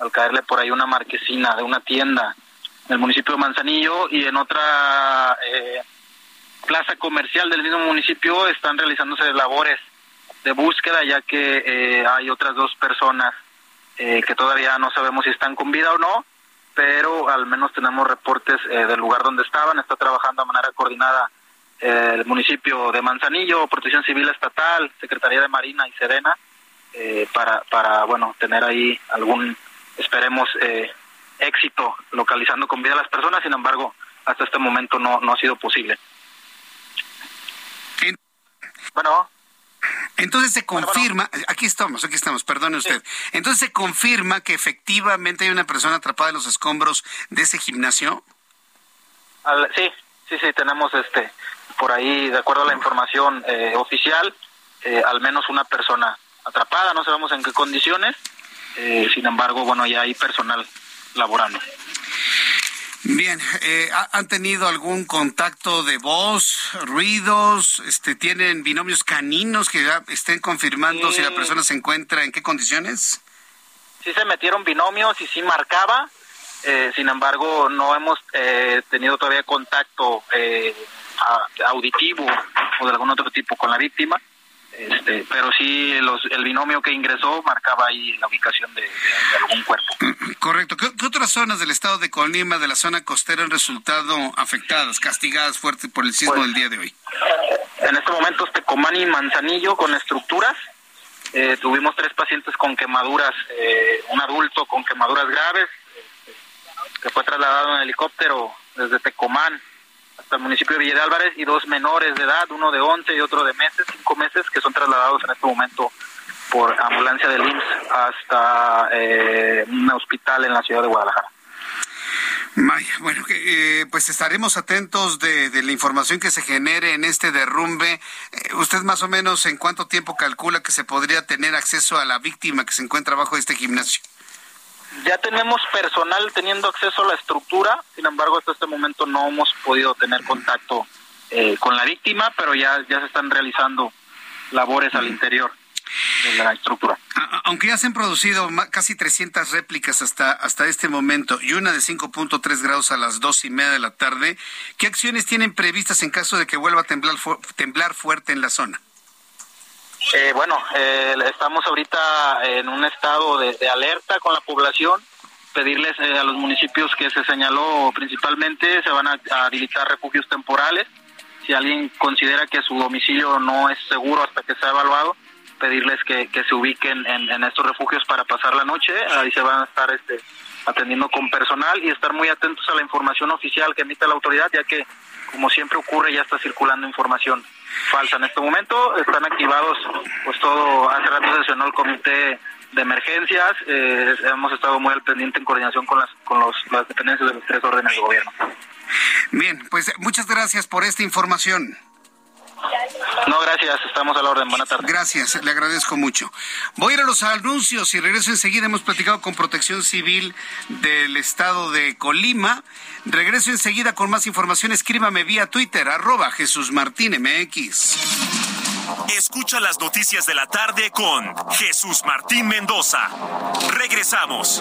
al caerle por ahí una marquesina de una tienda en el municipio de Manzanillo y en otra eh, plaza comercial del mismo municipio están realizándose labores de búsqueda ya que eh, hay otras dos personas eh, que todavía no sabemos si están con vida o no, pero al menos tenemos reportes eh, del lugar donde estaban. Está trabajando de manera coordinada el municipio de Manzanillo, Protección Civil Estatal, Secretaría de Marina y Serena, para, para, bueno, tener ahí algún, esperemos, éxito localizando con vida a las personas. Sin embargo, hasta este momento no, no ha sido posible. Bueno. Entonces se confirma, aquí estamos, aquí estamos, perdone usted. Entonces se confirma que efectivamente hay una persona atrapada en los escombros de ese gimnasio. sí, sí, sí, tenemos este por ahí, de acuerdo a la información eh, oficial, eh, al menos una persona atrapada, no sabemos en qué condiciones, eh, sin embargo, bueno, ya hay personal laborando. Bien, eh, ¿han tenido algún contacto de voz, ruidos? Este, ¿Tienen binomios caninos que ya estén confirmando si la persona se encuentra en qué condiciones? Sí se metieron binomios y sí marcaba, eh, sin embargo no hemos eh, tenido todavía contacto auditivo o de algún otro tipo con la víctima. Este, pero sí el binomio que ingresó marcaba ahí la ubicación de, algún cuerpo. Correcto. ¿Qué, otras zonas del estado de Colima, de la zona costera, han resultado afectadas, castigadas fuerte por el sismo pues, del día de hoy? En este momento, Tecomán y Manzanillo con estructuras. Eh, tuvimos tres pacientes con quemaduras, eh, un adulto con quemaduras graves, eh, que fue trasladado en helicóptero desde Tecomán el municipio de Villa de Álvarez y dos menores de edad, uno de 11 y otro de meses, cinco meses, que son trasladados en este momento por ambulancia del IMSS hasta eh, un hospital en la ciudad de Guadalajara. bueno, eh, pues estaremos atentos de, la información que se genere en este derrumbe. Eh, ¿Usted más o menos en cuánto tiempo calcula que se podría tener acceso a la víctima que se encuentra bajo este gimnasio? Ya tenemos personal teniendo acceso a la estructura, sin embargo, hasta este momento no hemos podido tener contacto eh, con la víctima, pero ya, ya se están realizando labores al interior de la estructura. Aunque ya se han producido casi 300 réplicas hasta, hasta este momento y una de 5.3 grados a las dos y media de la tarde, ¿qué acciones tienen previstas en caso de que vuelva a temblar, temblar fuerte en la zona? Eh, bueno, eh, estamos ahorita en un estado de, alerta con la población, pedirles eh, a los municipios que se señaló principalmente, se van a, habilitar refugios temporales. Si alguien considera que su domicilio no es seguro hasta que sea evaluado, pedirles que, se ubiquen en, estos refugios para pasar la noche. Ahí se van a estar este, atendiendo con personal y estar muy atentos a la información oficial que emite la autoridad, ya que, como siempre ocurre, ya está circulando información falsa. En este momento están activados, pues todo, hace rato sesionó el comité de emergencias, eh, hemos estado muy al pendiente en coordinación con las, con los, las dependencias de los tres órdenes de gobierno. Bien, pues muchas gracias por esta información. No, gracias, estamos a la orden. Buenas tardes. Gracias, le agradezco mucho. Voy a ir a los anuncios y regreso enseguida. Hemos platicado con Protección Civil del estado de Colima. Regreso enseguida con más información. Escríbame vía Twitter, arroba Jesús Martín MX. Escucha las noticias de la tarde con Jesús Martín Mendoza. Regresamos.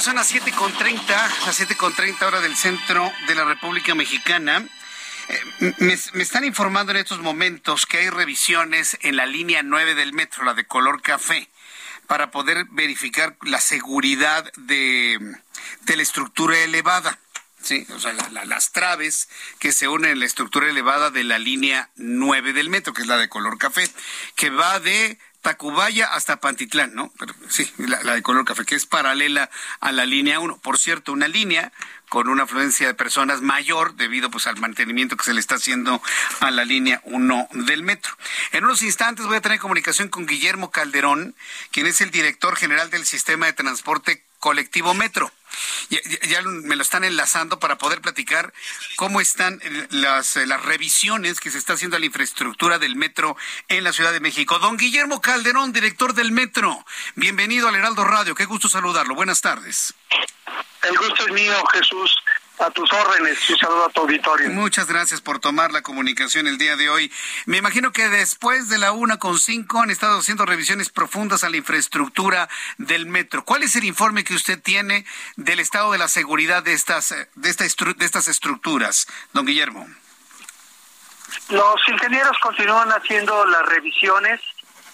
Son las 7.30, las 7.30 hora del centro de la República Mexicana. Eh, me, están informando en estos momentos que hay revisiones en la línea 9 del metro, la de color café para poder verificar la seguridad de, de la estructura elevada. Sí, o sea, las traves que se unen en la estructura elevada de la línea 9 del metro, que es la de color café, que va de Tacubaya hasta Pantitlán, ¿no? Pero sí, la, de color café, que es paralela a la línea 1. Por cierto, una línea con una afluencia de personas mayor debido pues al mantenimiento que se le está haciendo a la línea 1 del metro. En unos instantes voy a tener comunicación con Guillermo Calderón, quien es el director general del sistema de transporte colectivo Metro. Ya, me lo están enlazando para poder platicar cómo están las, eh, las revisiones que se está haciendo a la infraestructura del metro en la Ciudad de México. Don Guillermo Calderón, director del metro, bienvenido al Heraldo Radio. Qué gusto saludarlo. Buenas tardes. El gusto es mío, Jesús a tus órdenes. Un saludo a tu auditorio. Muchas gracias por tomar la comunicación el día de hoy. Me imagino que después de la una con cinco han estado haciendo revisiones profundas a la infraestructura del metro. ¿Cuál es el informe que usted tiene del estado de la seguridad de estas, de, de estas estructuras, don Guillermo? Los ingenieros continúan haciendo las revisiones,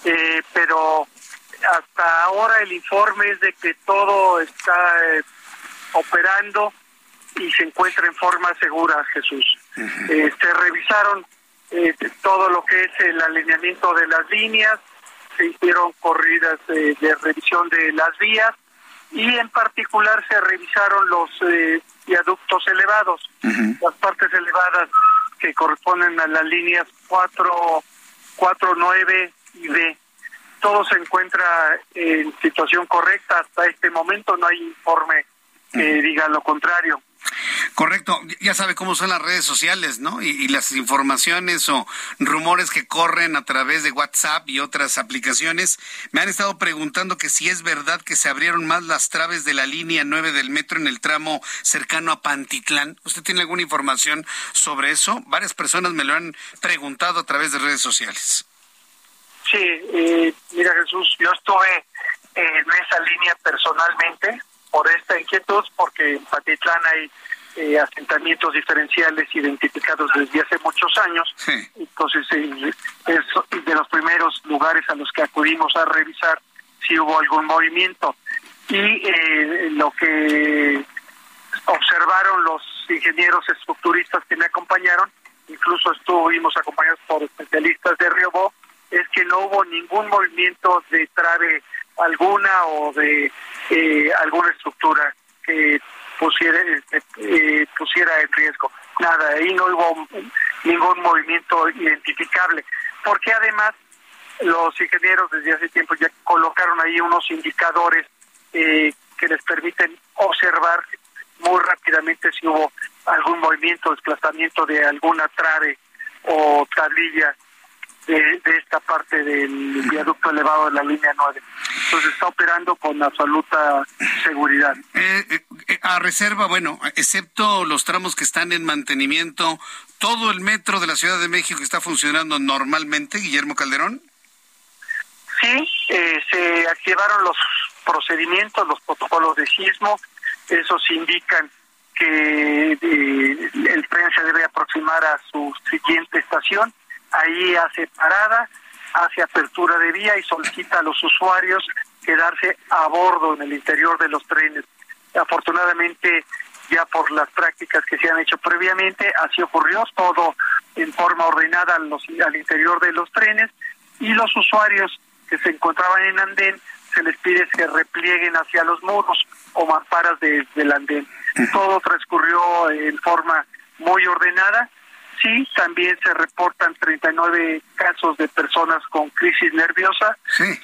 eh, pero hasta ahora el informe es de que todo está eh, operando y se encuentra en forma segura, Jesús. este, revisaron eh, todo lo que es el alineamiento de las líneas, se hicieron corridas de, revisión de las vías y en particular se revisaron los eh, viaductos elevados, las partes elevadas que corresponden a las líneas 4, 4, 9 y B. Todo se encuentra en situación correcta hasta este momento, no hay informe que diga lo contrario. Correcto, ya sabe cómo son las redes sociales, ¿no? Y, las informaciones o rumores que corren a través de WhatsApp y otras aplicaciones. Me han estado preguntando que si es verdad que se abrieron más las traves de la línea 9 del metro en el tramo cercano a Pantitlán. ¿Usted tiene alguna información sobre eso? Varias personas me lo han preguntado a través de redes sociales. Sí, eh, mira Jesús, yo estuve en esa línea personalmente por esta inquietud, porque en Patitlán hay eh, asentamientos diferenciales identificados desde hace muchos años. Entonces, eh, es de los primeros lugares a los que acudimos a revisar si hubo algún movimiento. Y eh, lo que observaron los ingenieros estructuristas que me acompañaron, incluso estuvimos acompañados por especialistas de Riobó, es que no hubo ningún movimiento de trave alguna o de eh, alguna estructura que pusiera, eh, pusiera en riesgo. Nada, ahí no hubo ningún movimiento identificable, porque además los ingenieros desde hace tiempo ya colocaron ahí unos indicadores eh, que les permiten observar muy rápidamente si hubo algún movimiento, desplazamiento de alguna trave o tablilla de, esta parte del viaducto elevado de la línea 9. Entonces está operando con absoluta seguridad. Eh, eh, eh, a reserva, bueno, excepto los tramos que están en mantenimiento, ¿todo el metro de la Ciudad de México está funcionando normalmente, Guillermo Calderón? Sí, se activaron los procedimientos, los protocolos de sismo, esos indican que el tren se debe aproximar a su siguiente estación ahí hace parada, hace apertura de vía y solicita a los usuarios quedarse a bordo en el interior de los trenes. Afortunadamente, ya por las prácticas que se han hecho previamente, así ocurrió todo en forma ordenada al interior de los trenes y los usuarios que se encontraban en andén se les pide que replieguen hacia los muros o mamparas del andén. Todo transcurrió en forma muy ordenada Sí, también se reportan 39 casos de personas con crisis nerviosa,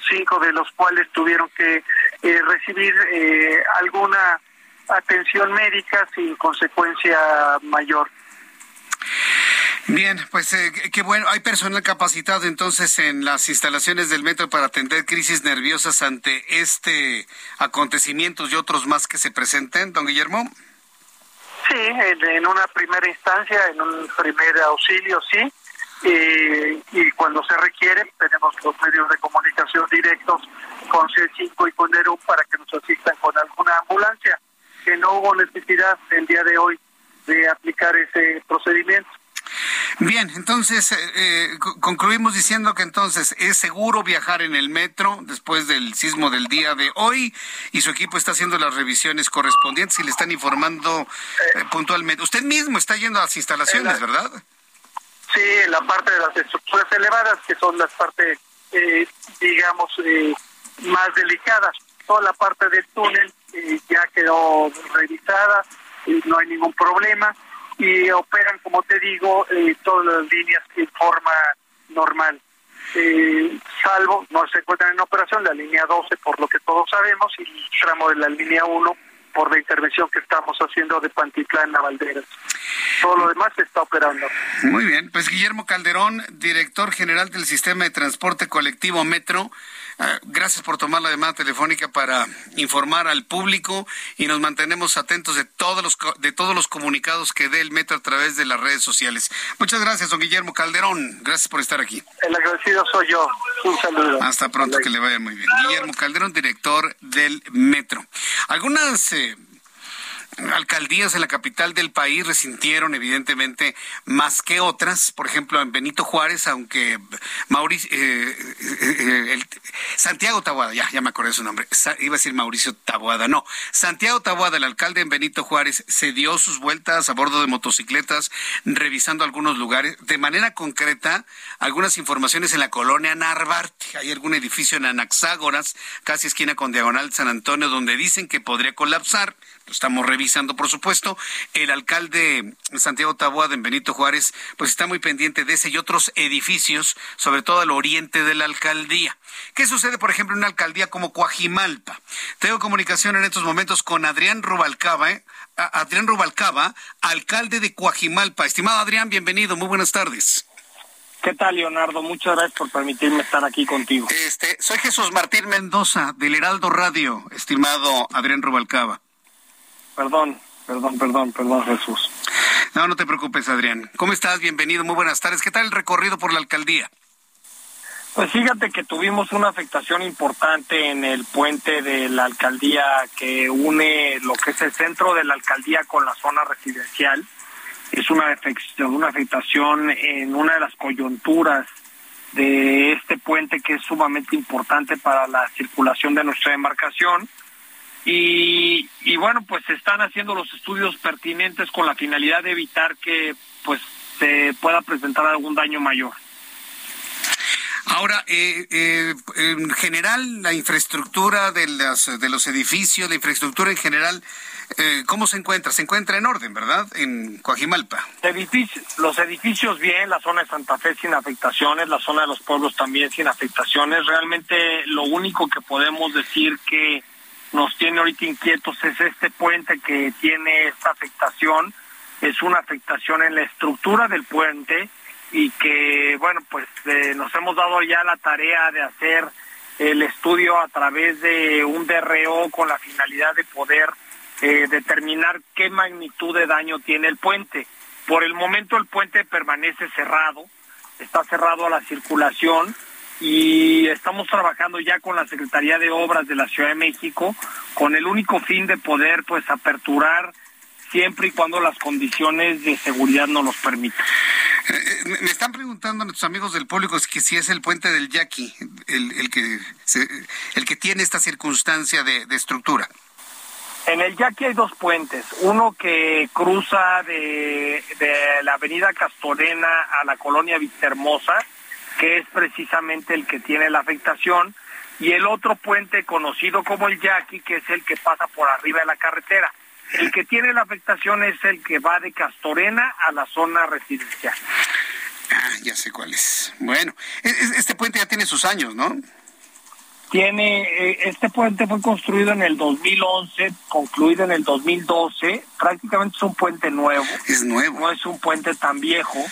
cinco de los cuales tuvieron que eh, recibir eh, alguna atención médica sin consecuencia mayor. Bien, pues eh, qué bueno. Hay personal capacitado entonces en las instalaciones del metro para atender crisis nerviosas ante este acontecimientos y otros más que se presenten, don Guillermo. Sí, en, una primera instancia, en un primer auxilio, sí. y cuando se requiere, tenemos los medios de comunicación directos con C5 y con ERU para que nos asistan con alguna ambulancia, que no hubo necesidad el día de hoy de aplicar ese procedimiento. Bien, entonces eh, eh, concluimos diciendo que entonces es seguro viajar en el metro después del sismo del día de hoy y su equipo está haciendo las revisiones correspondientes y le están informando eh, puntualmente. Usted mismo está yendo a las instalaciones, ¿verdad? Sí, la parte de las estructuras elevadas, que son las partes, digamos, más delicadas. Toda la parte del túnel ya quedó revisada, no hay ningún problema y operan, como te digo, eh, todas las líneas en forma normal. Eh, salvo, no se encuentran en operación la línea 12, por lo que todos sabemos, y el tramo de la línea 1 por la intervención que estamos haciendo de Pantitlán a Valderas. Todo lo demás está operando. Muy bien, pues Guillermo Calderón, director general del Sistema de Transporte Colectivo Metro, Ah, gracias por tomar la llamada telefónica para informar al público y nos mantenemos atentos de todos los de todos los comunicados que dé el metro a través de las redes sociales. Muchas gracias, don Guillermo Calderón. Gracias por estar aquí. El agradecido soy yo. Un saludo. Hasta pronto, que le vaya muy bien. Guillermo Calderón, director del metro. Algunas eh, alcaldías en la capital del país resintieron evidentemente más que otras. Por ejemplo, en Benito Juárez, aunque Mauricio, eh, eh, eh, Santiago Taboada, ya, ya me acordé su nombre, iba a decir Mauricio Taboada, no, Santiago Taboada, el alcalde en Benito Juárez, se dio sus vueltas a bordo de motocicletas, revisando algunos lugares. De manera concreta, algunas informaciones en la colonia Narvarte. Hay algún edificio en Anaxágoras, casi esquina con Diagonal San Antonio, donde dicen que podría colapsar lo estamos revisando, por supuesto. El alcalde Santiago Taboada en Benito Juárez, pues está muy pendiente de ese y otros edificios, sobre todo al oriente de la alcaldía. ¿Qué sucede, por ejemplo, en una alcaldía como Coajimalpa? Tengo comunicación en estos momentos con Adrián Rubalcaba, ¿eh? Adrián Rubalcaba, alcalde de Coajimalpa. Estimado Adrián, bienvenido, muy buenas tardes. ¿Qué tal, Leonardo? Muchas gracias por permitirme estar aquí contigo. Este, soy Jesús Martín Mendoza, del Heraldo Radio, estimado Adrián Rubalcaba. Perdón, perdón, perdón, perdón, Jesús. No, no te preocupes, Adrián. ¿Cómo estás? Bienvenido, muy buenas tardes. ¿Qué tal el recorrido por la alcaldía? Pues fíjate que tuvimos una afectación importante en el puente de la alcaldía que une lo que es el centro de la alcaldía con la zona residencial. Es una afectación, una afectación en una de las coyunturas de este puente que es sumamente importante para la circulación de nuestra embarcación y, y bueno, pues se están haciendo los estudios pertinentes con la finalidad de evitar que pues se pueda presentar algún daño mayor. Ahora, eh, eh, en general, la infraestructura de, las, de los edificios, la infraestructura en general, eh, ¿cómo se encuentra? Se encuentra en orden, ¿verdad? En Coajimalpa. los edificios bien, la zona de Santa Fe sin afectaciones, la zona de los pueblos también sin afectaciones. Realmente lo único que podemos decir que nos tiene ahorita inquietos es este puente que tiene esta afectación, es una afectación en la estructura del puente y que, bueno, pues eh, nos hemos dado ya la tarea de hacer el estudio a través de un DRO con la finalidad de poder eh, determinar qué magnitud de daño tiene el puente. Por el momento el puente permanece cerrado, está cerrado a la circulación, y estamos trabajando ya con la Secretaría de Obras de la Ciudad de México con el único fin de poder pues aperturar siempre y cuando las condiciones de seguridad nos los permitan. Eh, eh, me están preguntando nuestros amigos del público que si es el puente del Yaqui el, que el que tiene esta circunstancia de, estructura. En el Yaqui hay dos puentes, uno que cruza de, de la avenida Castorena a la colonia Vistahermosa, que es precisamente el que tiene la afectación, y el otro puente conocido como el Yaqui, que es el que pasa por arriba de la carretera. El que tiene la afectación es el que va de Castorena a la zona residencial. Ah, ya sé cuál es. Bueno, e-, este puente ya tiene sus años, ¿no? Tiene, eh, este puente fue construido en el 2011, concluido en el 2012, prácticamente es un puente nuevo. Es nuevo. No es un puente tan viejo.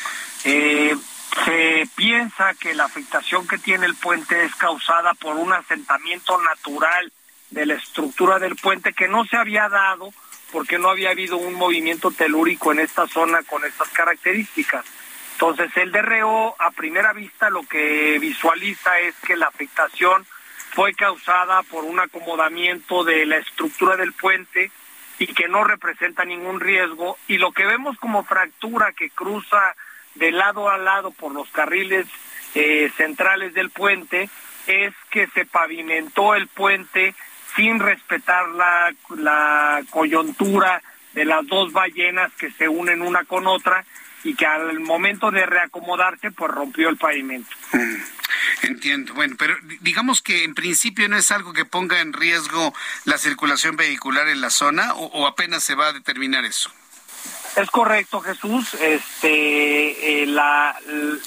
Eh, se piensa que la afectación que tiene el puente es causada por un asentamiento natural de la estructura del puente que no se había dado porque no había habido un movimiento telúrico en esta zona con estas características. Entonces el DRO a primera vista lo que visualiza es que la afectación fue causada por un acomodamiento de la estructura del puente y que no representa ningún riesgo y lo que vemos como fractura que cruza de lado a lado por los carriles eh, centrales del puente es que se pavimentó el puente sin respetar la, la coyuntura de las dos ballenas que se unen una con otra y que al momento de reacomodarse pues rompió el pavimento. Mm, entiendo. Bueno, pero digamos que en principio no es algo que ponga en riesgo la circulación vehicular en la zona o, apenas se va a determinar eso. Es correcto, Jesús. Este, eh,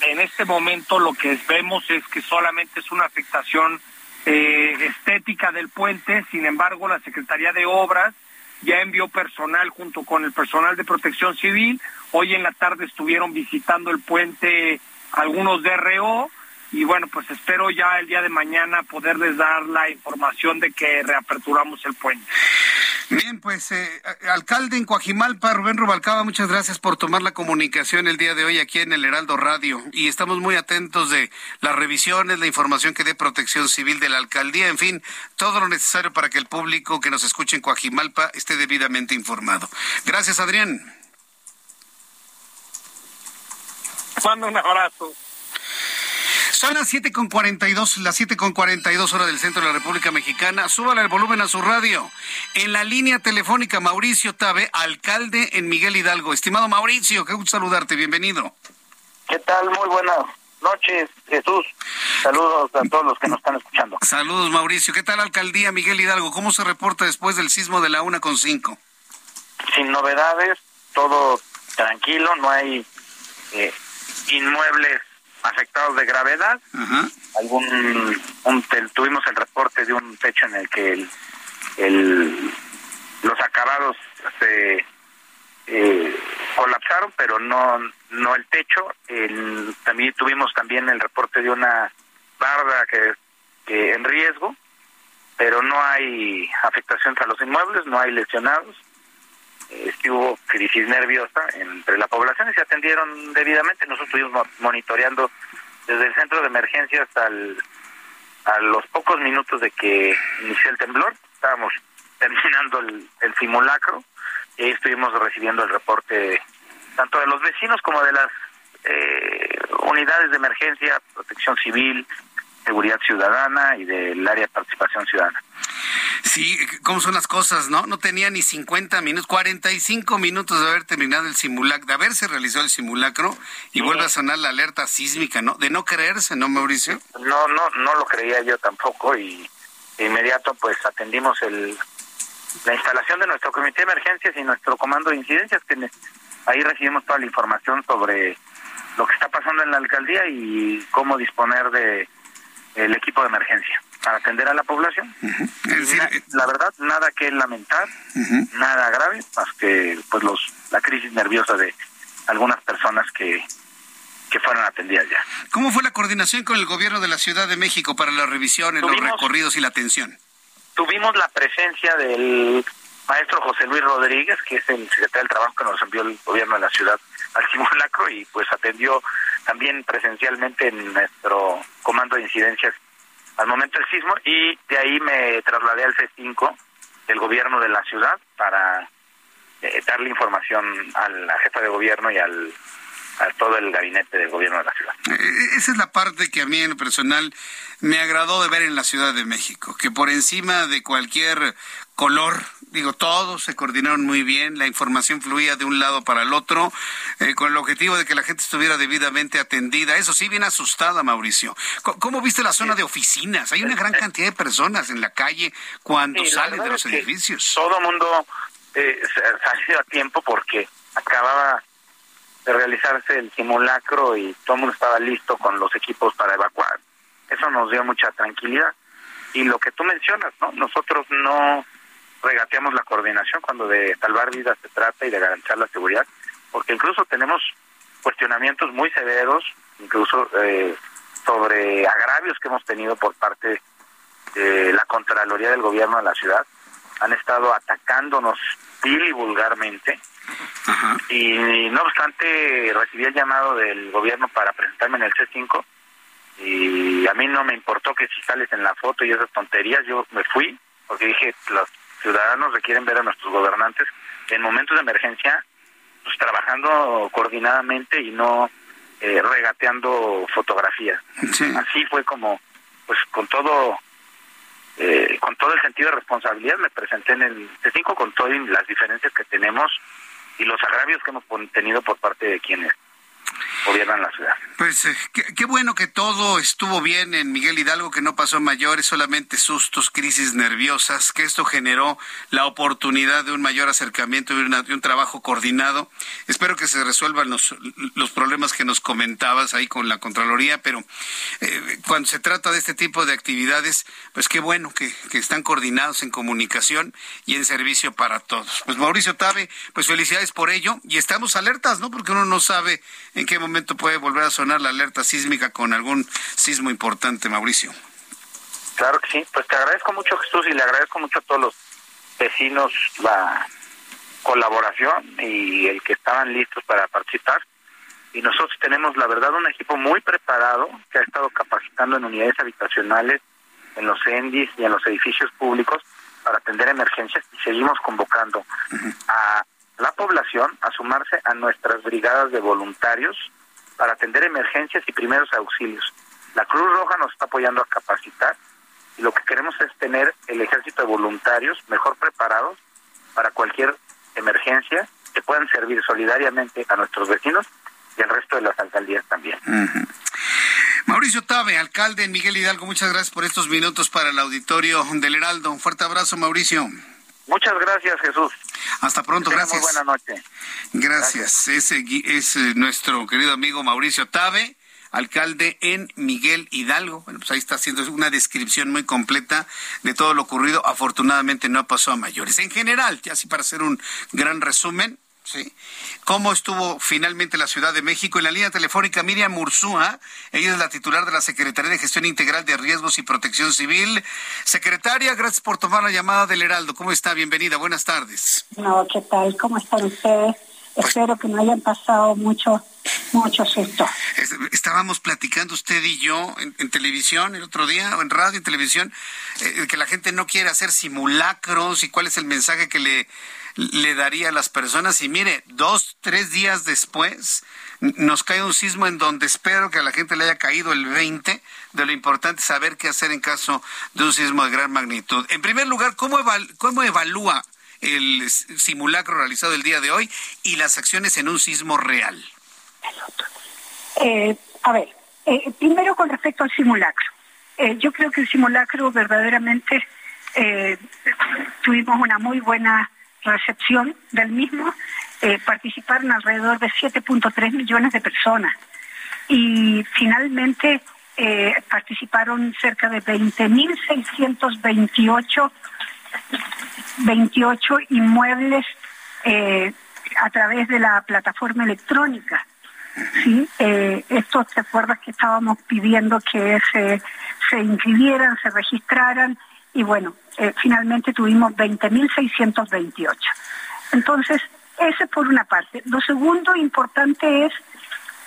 en este momento lo que vemos es que solamente es una afectación eh, estética del puente. Sin embargo, la Secretaría de Obras ya envió personal junto con el personal de Protección Civil. Hoy en la tarde estuvieron visitando el puente algunos DRO y bueno, pues espero ya el día de mañana poderles dar la información de que reaperturamos el puente. Bien, pues eh, alcalde en Coajimalpa, Rubén Rubalcaba, muchas gracias por tomar la comunicación el día de hoy aquí en el Heraldo Radio y estamos muy atentos de las revisiones, la información que dé Protección Civil de la alcaldía, en fin, todo lo necesario para que el público que nos escuche en Coajimalpa esté debidamente informado. Gracias, Adrián. Mando un abrazo. Son las siete con dos, las siete con dos horas del centro de la República Mexicana. Súbale el volumen a su radio. En la línea telefónica, Mauricio Tabe, alcalde en Miguel Hidalgo. Estimado Mauricio, qué gusto saludarte, bienvenido. ¿Qué tal? Muy buenas noches, Jesús. Saludos a todos los que nos están escuchando. Saludos, Mauricio. ¿Qué tal, alcaldía Miguel Hidalgo? ¿Cómo se reporta después del sismo de la una con cinco? Sin novedades, todo tranquilo, no hay eh, inmuebles afectados de gravedad. Algún tuvimos el reporte de un techo en el que el, los acabados se eh, colapsaron, pero no no el techo. también tuvimos también el reporte de una barda que, que en riesgo, pero no hay afectaciones a los inmuebles, no hay lesionados este, hubo crisis nerviosa entre la población y se atendieron debidamente. Nosotros estuvimos monitoreando desde el centro de emergencia hasta a los pocos minutos de que inició el temblor. Estábamos terminando el, simulacro y ahí estuvimos recibiendo el reporte tanto de los vecinos como de las eh, unidades de emergencia, protección civil, seguridad ciudadana y del área de participación ciudadana. Sí, cómo son las cosas, ¿no? No tenía ni 50 minutos, 45 minutos de haber terminado el simulacro, de haberse realizado el simulacro y vuelve a sonar la alerta sísmica, ¿no? De no creerse, ¿no, Mauricio? No, no, no lo creía yo tampoco y de inmediato pues atendimos el la instalación de nuestro comité de emergencias y nuestro comando de incidencias que ahí recibimos toda la información sobre lo que está pasando en la alcaldía y cómo disponer de el equipo de emergencia para atender a la población. Eh, la verdad, nada que lamentar, nada grave, más que pues los la crisis nerviosa de algunas personas que, que fueron atendidas ya. ¿Cómo fue la coordinación con el gobierno de la Ciudad de México para las revisiones, los recorridos y la atención? Tuvimos la presencia del maestro José Luis Rodríguez, que es el secretario del Trabajo que nos envió el gobierno de la ciudad al simulacro y pues atendió también presencialmente en nuestro comando de incidencias al momento del sismo y de ahí me trasladé al C5 del gobierno de la ciudad para eh, darle información a la jefa de gobierno y al a todo el gabinete del gobierno de la ciudad. Eh, esa es la parte que a mí en lo personal me agradó de ver en la Ciudad de México, que por encima de cualquier color, digo, todos se coordinaron muy bien, la información fluía de un lado para el otro, eh, con el objetivo de que la gente estuviera debidamente atendida. Eso sí, bien asustada, Mauricio. ¿Cómo, viste la zona de oficinas? Hay una gran cantidad de personas en la calle cuando salen de los edificios. Todo el mundo eh, salió a tiempo porque acababa de realizarse el simulacro y todo el mundo estaba listo con los equipos para evacuar. Eso nos dio mucha tranquilidad. Y lo que tú mencionas, ¿no? Nosotros no regateamos la coordinación cuando de salvar vidas se trata y de garantizar la seguridad, porque incluso tenemos cuestionamientos muy severos, incluso eh, sobre agravios que hemos tenido por parte de la Contraloría del Gobierno de la ciudad. Han estado atacándonos vil y vulgarmente. Y no obstante, recibí el llamado del gobierno para presentarme en el C5 y a mí no me importó que si sales en la foto y esas tonterías, yo me fui porque dije, los ciudadanos requieren ver a nuestros gobernantes en momentos de emergencia pues trabajando coordinadamente y no eh, regateando fotografías. Así fue como, pues con todo eh, con todo el sentido de responsabilidad me presenté en el C5 con todas las diferencias que tenemos y los agravios que hemos tenido por parte de quienes gobiernan la ciudad. Pues eh, qué, bueno que todo estuvo bien en Miguel Hidalgo, que no pasó mayores, solamente sustos, crisis nerviosas, que esto generó la oportunidad de un mayor acercamiento y de un trabajo coordinado. Espero que se resuelvan los, los problemas que nos comentabas ahí con la Contraloría, pero eh, cuando se trata de este tipo de actividades, pues qué bueno que, que están coordinados en comunicación y en servicio para todos. Pues Mauricio Tabe, pues felicidades por ello y estamos alertas, ¿no? Porque uno no sabe qué momento puede volver a sonar la alerta sísmica con algún sismo importante, Mauricio. Claro que sí, pues te agradezco mucho Jesús y le agradezco mucho a todos los vecinos la colaboración y el que estaban listos para participar. Y nosotros tenemos, la verdad, un equipo muy preparado que ha estado capacitando en unidades habitacionales, en los ENDIs y en los edificios públicos para atender emergencias y seguimos convocando a la población a sumarse a nuestras brigadas de voluntarios para atender emergencias y primeros auxilios. La Cruz Roja nos está apoyando a capacitar y lo que queremos es tener el ejército de voluntarios mejor preparados para cualquier emergencia que puedan servir solidariamente a nuestros vecinos y al resto de las alcaldías también. Mauricio Tabe, alcalde en Miguel Hidalgo, muchas gracias por estos minutos para el auditorio del Heraldo. Un fuerte abrazo, Mauricio. Muchas gracias, Jesús. Hasta pronto, gracias. Muy buena noche. Gracias. Ese es eh, nuestro querido amigo Mauricio Tabe alcalde en Miguel Hidalgo. Bueno, pues ahí está haciendo una descripción muy completa de todo lo ocurrido. Afortunadamente no pasó a mayores. En general, ya así para hacer un gran resumen, Sí. ¿Cómo estuvo finalmente la Ciudad de México? En la línea telefónica Miriam Mursúa, ella es la titular de la Secretaría de Gestión Integral de Riesgos y Protección Civil. Secretaria, gracias por tomar la llamada del Heraldo. ¿Cómo está? Bienvenida, buenas tardes. No, ¿qué tal? ¿Cómo están ustedes? Pues Espero que no hayan pasado mucho, mucho susto. Estábamos platicando usted y yo en, televisión el otro día, o en radio, en televisión, eh, que la gente no quiere hacer simulacros y cuál es el mensaje que le le daría a las personas. Y mire, dos, tres días después nos cae un sismo en donde espero que a la gente le haya caído el 20 de lo importante saber qué hacer en caso de un sismo de gran magnitud. En primer lugar, ¿cómo, cómo evalúa el simulacro realizado el día de hoy y las acciones en un sismo real? Eh, a ver, eh, primero con respecto al simulacro. Eh, yo creo que el simulacro verdaderamente tuvimos una muy buena recepción del mismo, eh, participaron alrededor de 7.3 millones de personas y finalmente eh, participaron cerca de 20.628 28 inmuebles eh, a través de la plataforma electrónica. ¿sí? estos, ¿te acuerdas que estábamos pidiendo que se, se inscribieran, se registraran? Y bueno, eh, finalmente tuvimos 20.628. Entonces, ese por una parte. Lo segundo importante es,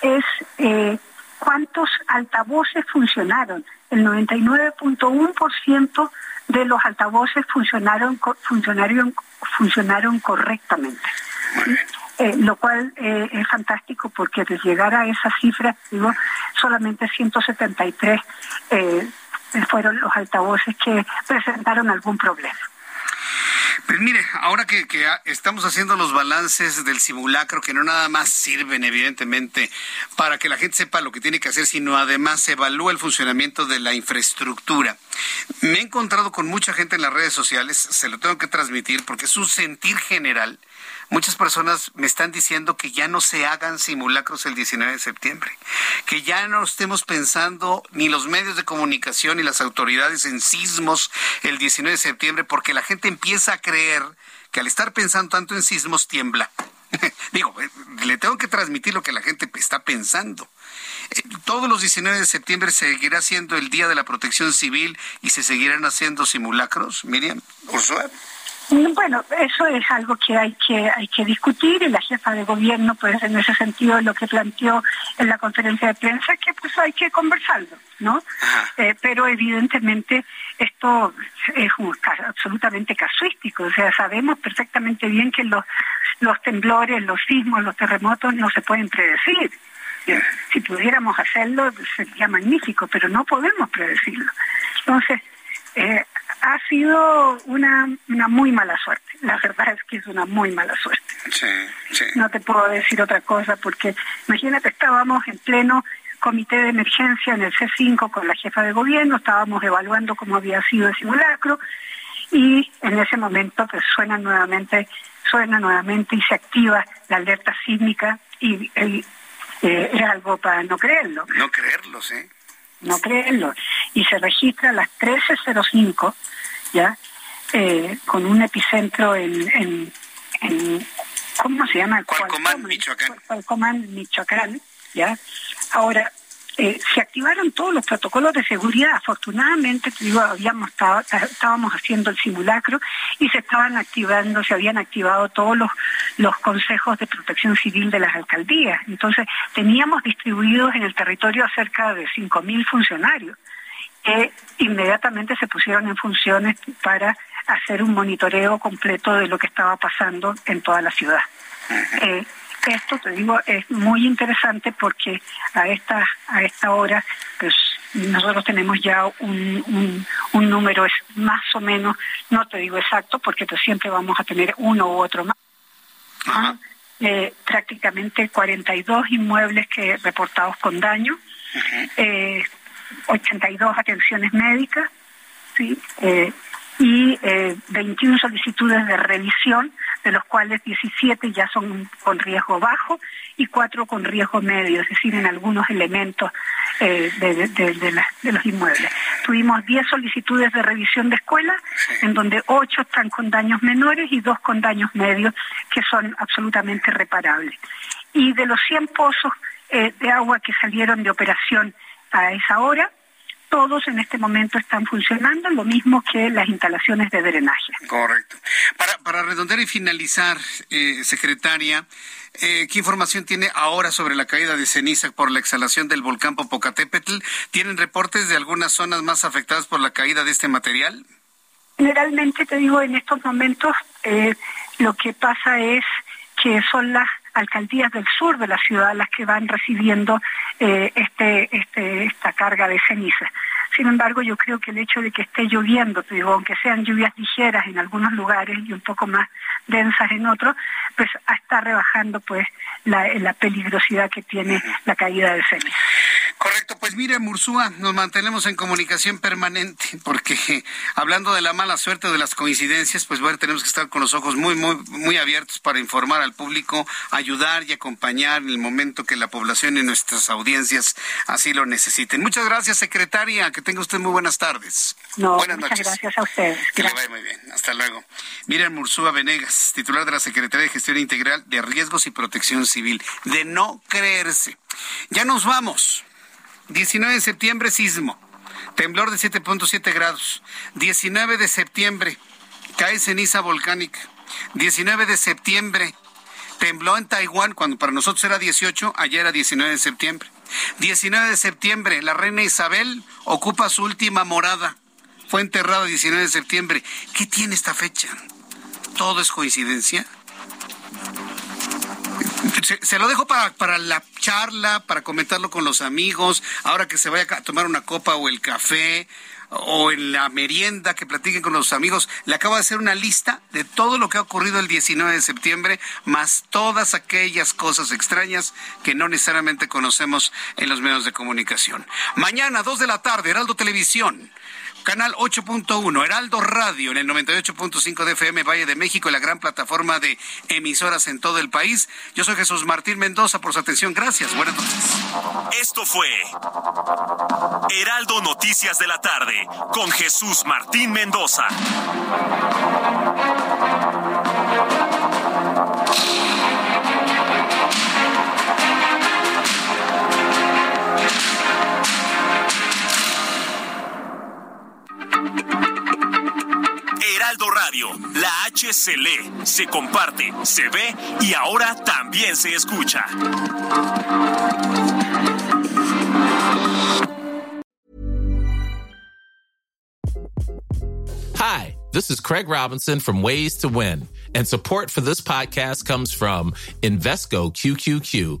es eh, cuántos altavoces funcionaron. El 99.1% de los altavoces funcionaron, funcionaron, funcionaron correctamente. Eh, lo cual es fantástico porque de llegar a esa cifra, digo, solamente 173 fueron los altavoces que presentaron algún problema. Pues mire, ahora que, estamos haciendo los balances del simulacro, que no nada más sirven evidentemente para que la gente sepa lo que tiene que hacer, sino además evalúa el funcionamiento de la infraestructura. Me he encontrado con mucha gente en las redes sociales, se lo tengo que transmitir porque es un sentir general Muchas personas me están diciendo que ya no se hagan simulacros el 19 de septiembre, que ya no estemos pensando ni los medios de comunicación ni las autoridades en sismos el 19 de septiembre, porque la gente empieza a creer que al estar pensando tanto en sismos tiembla. Digo, eh, le tengo que transmitir lo que la gente está pensando. Eh, todos los 19 de septiembre seguirá siendo el Día de la Protección Civil y se seguirán haciendo simulacros, Miriam. Bueno, eso es algo que hay que hay que discutir y la jefa de gobierno, pues en ese sentido, lo que planteó en la conferencia de prensa, que pues hay que conversarlo, ¿no? Eh, pero evidentemente esto es absolutamente casuístico, o sea, sabemos perfectamente bien que los, los temblores, los sismos, los terremotos no se pueden predecir. Si pudiéramos hacerlo sería magnífico, pero no podemos predecirlo. Entonces, eh, ha sido una, una muy mala suerte. La verdad es que es una muy mala suerte. No te puedo decir otra cosa porque imagínate, estábamos en pleno comité de emergencia en el C5 con la jefa de gobierno, estábamos evaluando cómo había sido el simulacro y en ese momento pues suena nuevamente, suena nuevamente y se activa la alerta sísmica y, eh, es algo para no creerlo. No creerlo, sí. No creerlo. Y se registra a las 13.05, ¿ya? Eh, con un epicentro en, en, ¿cómo se llama? Cualcomán, Michoacán. Cualcomán, Michoacán, ¿ya? Ahora, eh, se activaron todos los protocolos de seguridad. Afortunadamente, digo, habíamos estado, estábamos haciendo el simulacro y se estaban activando, se habían activado todos los, los consejos de protección civil de las alcaldías. Entonces, teníamos distribuidos en el territorio a cerca de 5.000 funcionarios que inmediatamente se pusieron en funciones para hacer un monitoreo completo de lo que estaba pasando en toda la ciudad esto, te digo, es muy interesante porque a esta, a esta hora, pues nosotros tenemos ya un, un, número es más o menos, no te digo exacto, porque pues siempre vamos a tener uno u otro más. Eh, prácticamente 42 inmuebles que reportados con daño, 82 eh, atenciones médicas, ¿sí? Eh, y 21 solicitudes de revisión de los cuales 17 ya son con riesgo bajo y 4 con riesgo medio, es decir, en algunos elementos eh, de, los inmuebles. Tuvimos 10 solicitudes de revisión de escuela, en donde 8 están con daños menores y 2 con daños medios, que son absolutamente reparables. Y de los 100 pozos eh, de agua que salieron de operación a esa hora, todos en este momento están funcionando, lo mismo que las instalaciones de drenaje. Correcto. Para, para redondear y finalizar, eh, secretaria, eh, ¿qué información tiene ahora sobre la caída de ceniza por la exhalación del volcán Popocatépetl? ¿Tienen reportes de algunas zonas más afectadas por la caída de este material? Generalmente, te digo, en estos momentos eh, lo que pasa es que son las alcaldías del sur de la ciudad las que van recibiendo eh, este, este, esta carga de ceniza. Sin embargo, yo creo que el hecho de que esté lloviendo, digo, aunque sean lluvias ligeras en algunos lugares y un poco más densas en otros, pues está rebajando pues la, la peligrosidad que tiene la caída de ceniza. Correcto, pues mire, Mursúa, nos mantenemos en comunicación permanente, porque hablando de la mala suerte de las coincidencias, pues bueno, tenemos que estar con los ojos muy, muy, muy abiertos para informar al público, ayudar y acompañar en el momento que la población y nuestras audiencias así lo necesiten. Muchas gracias, secretaria, que tenga usted muy buenas tardes. No, buenas muchas gracias a ustedes. Que le vaya muy bien, hasta luego. Miren, Mursúa Venegas, titular de la Secretaría de Gestión Integral de Riesgos y Protección Civil, de no creerse. Ya nos vamos. 19 de septiembre, sismo. Temblor de 7.7 grados. 19 de septiembre, cae ceniza volcánica. 19 de septiembre, tembló en Taiwán, cuando para nosotros era 18, ayer era 19 de septiembre. 19 de septiembre, la reina Isabel ocupa su última morada. Fue enterrada 19 de septiembre. ¿Qué tiene esta fecha? ¿Todo es coincidencia? Se, lo dejo para, para la charla, para comentarlo con los amigos, ahora que se vaya a tomar una copa o el café o en la merienda que platiquen con los amigos. Le acabo de hacer una lista de todo lo que ha ocurrido el 19 de septiembre, más todas aquellas cosas extrañas que no necesariamente conocemos en los medios de comunicación. Mañana, 2 de la tarde, Heraldo Televisión canal 8.1, Heraldo Radio en el 98.5 de FM Valle de México la gran plataforma de emisoras en todo el país. Yo soy Jesús Martín Mendoza por su atención. Gracias. Buenas noches. Esto fue Heraldo Noticias de la tarde con Jesús Martín Mendoza. Heraldo Radio, la H se lee, se comparte, se ve y ahora también se escucha. Hi, this is Craig Robinson from Ways to Win, and support for this podcast comes from Invesco QQQ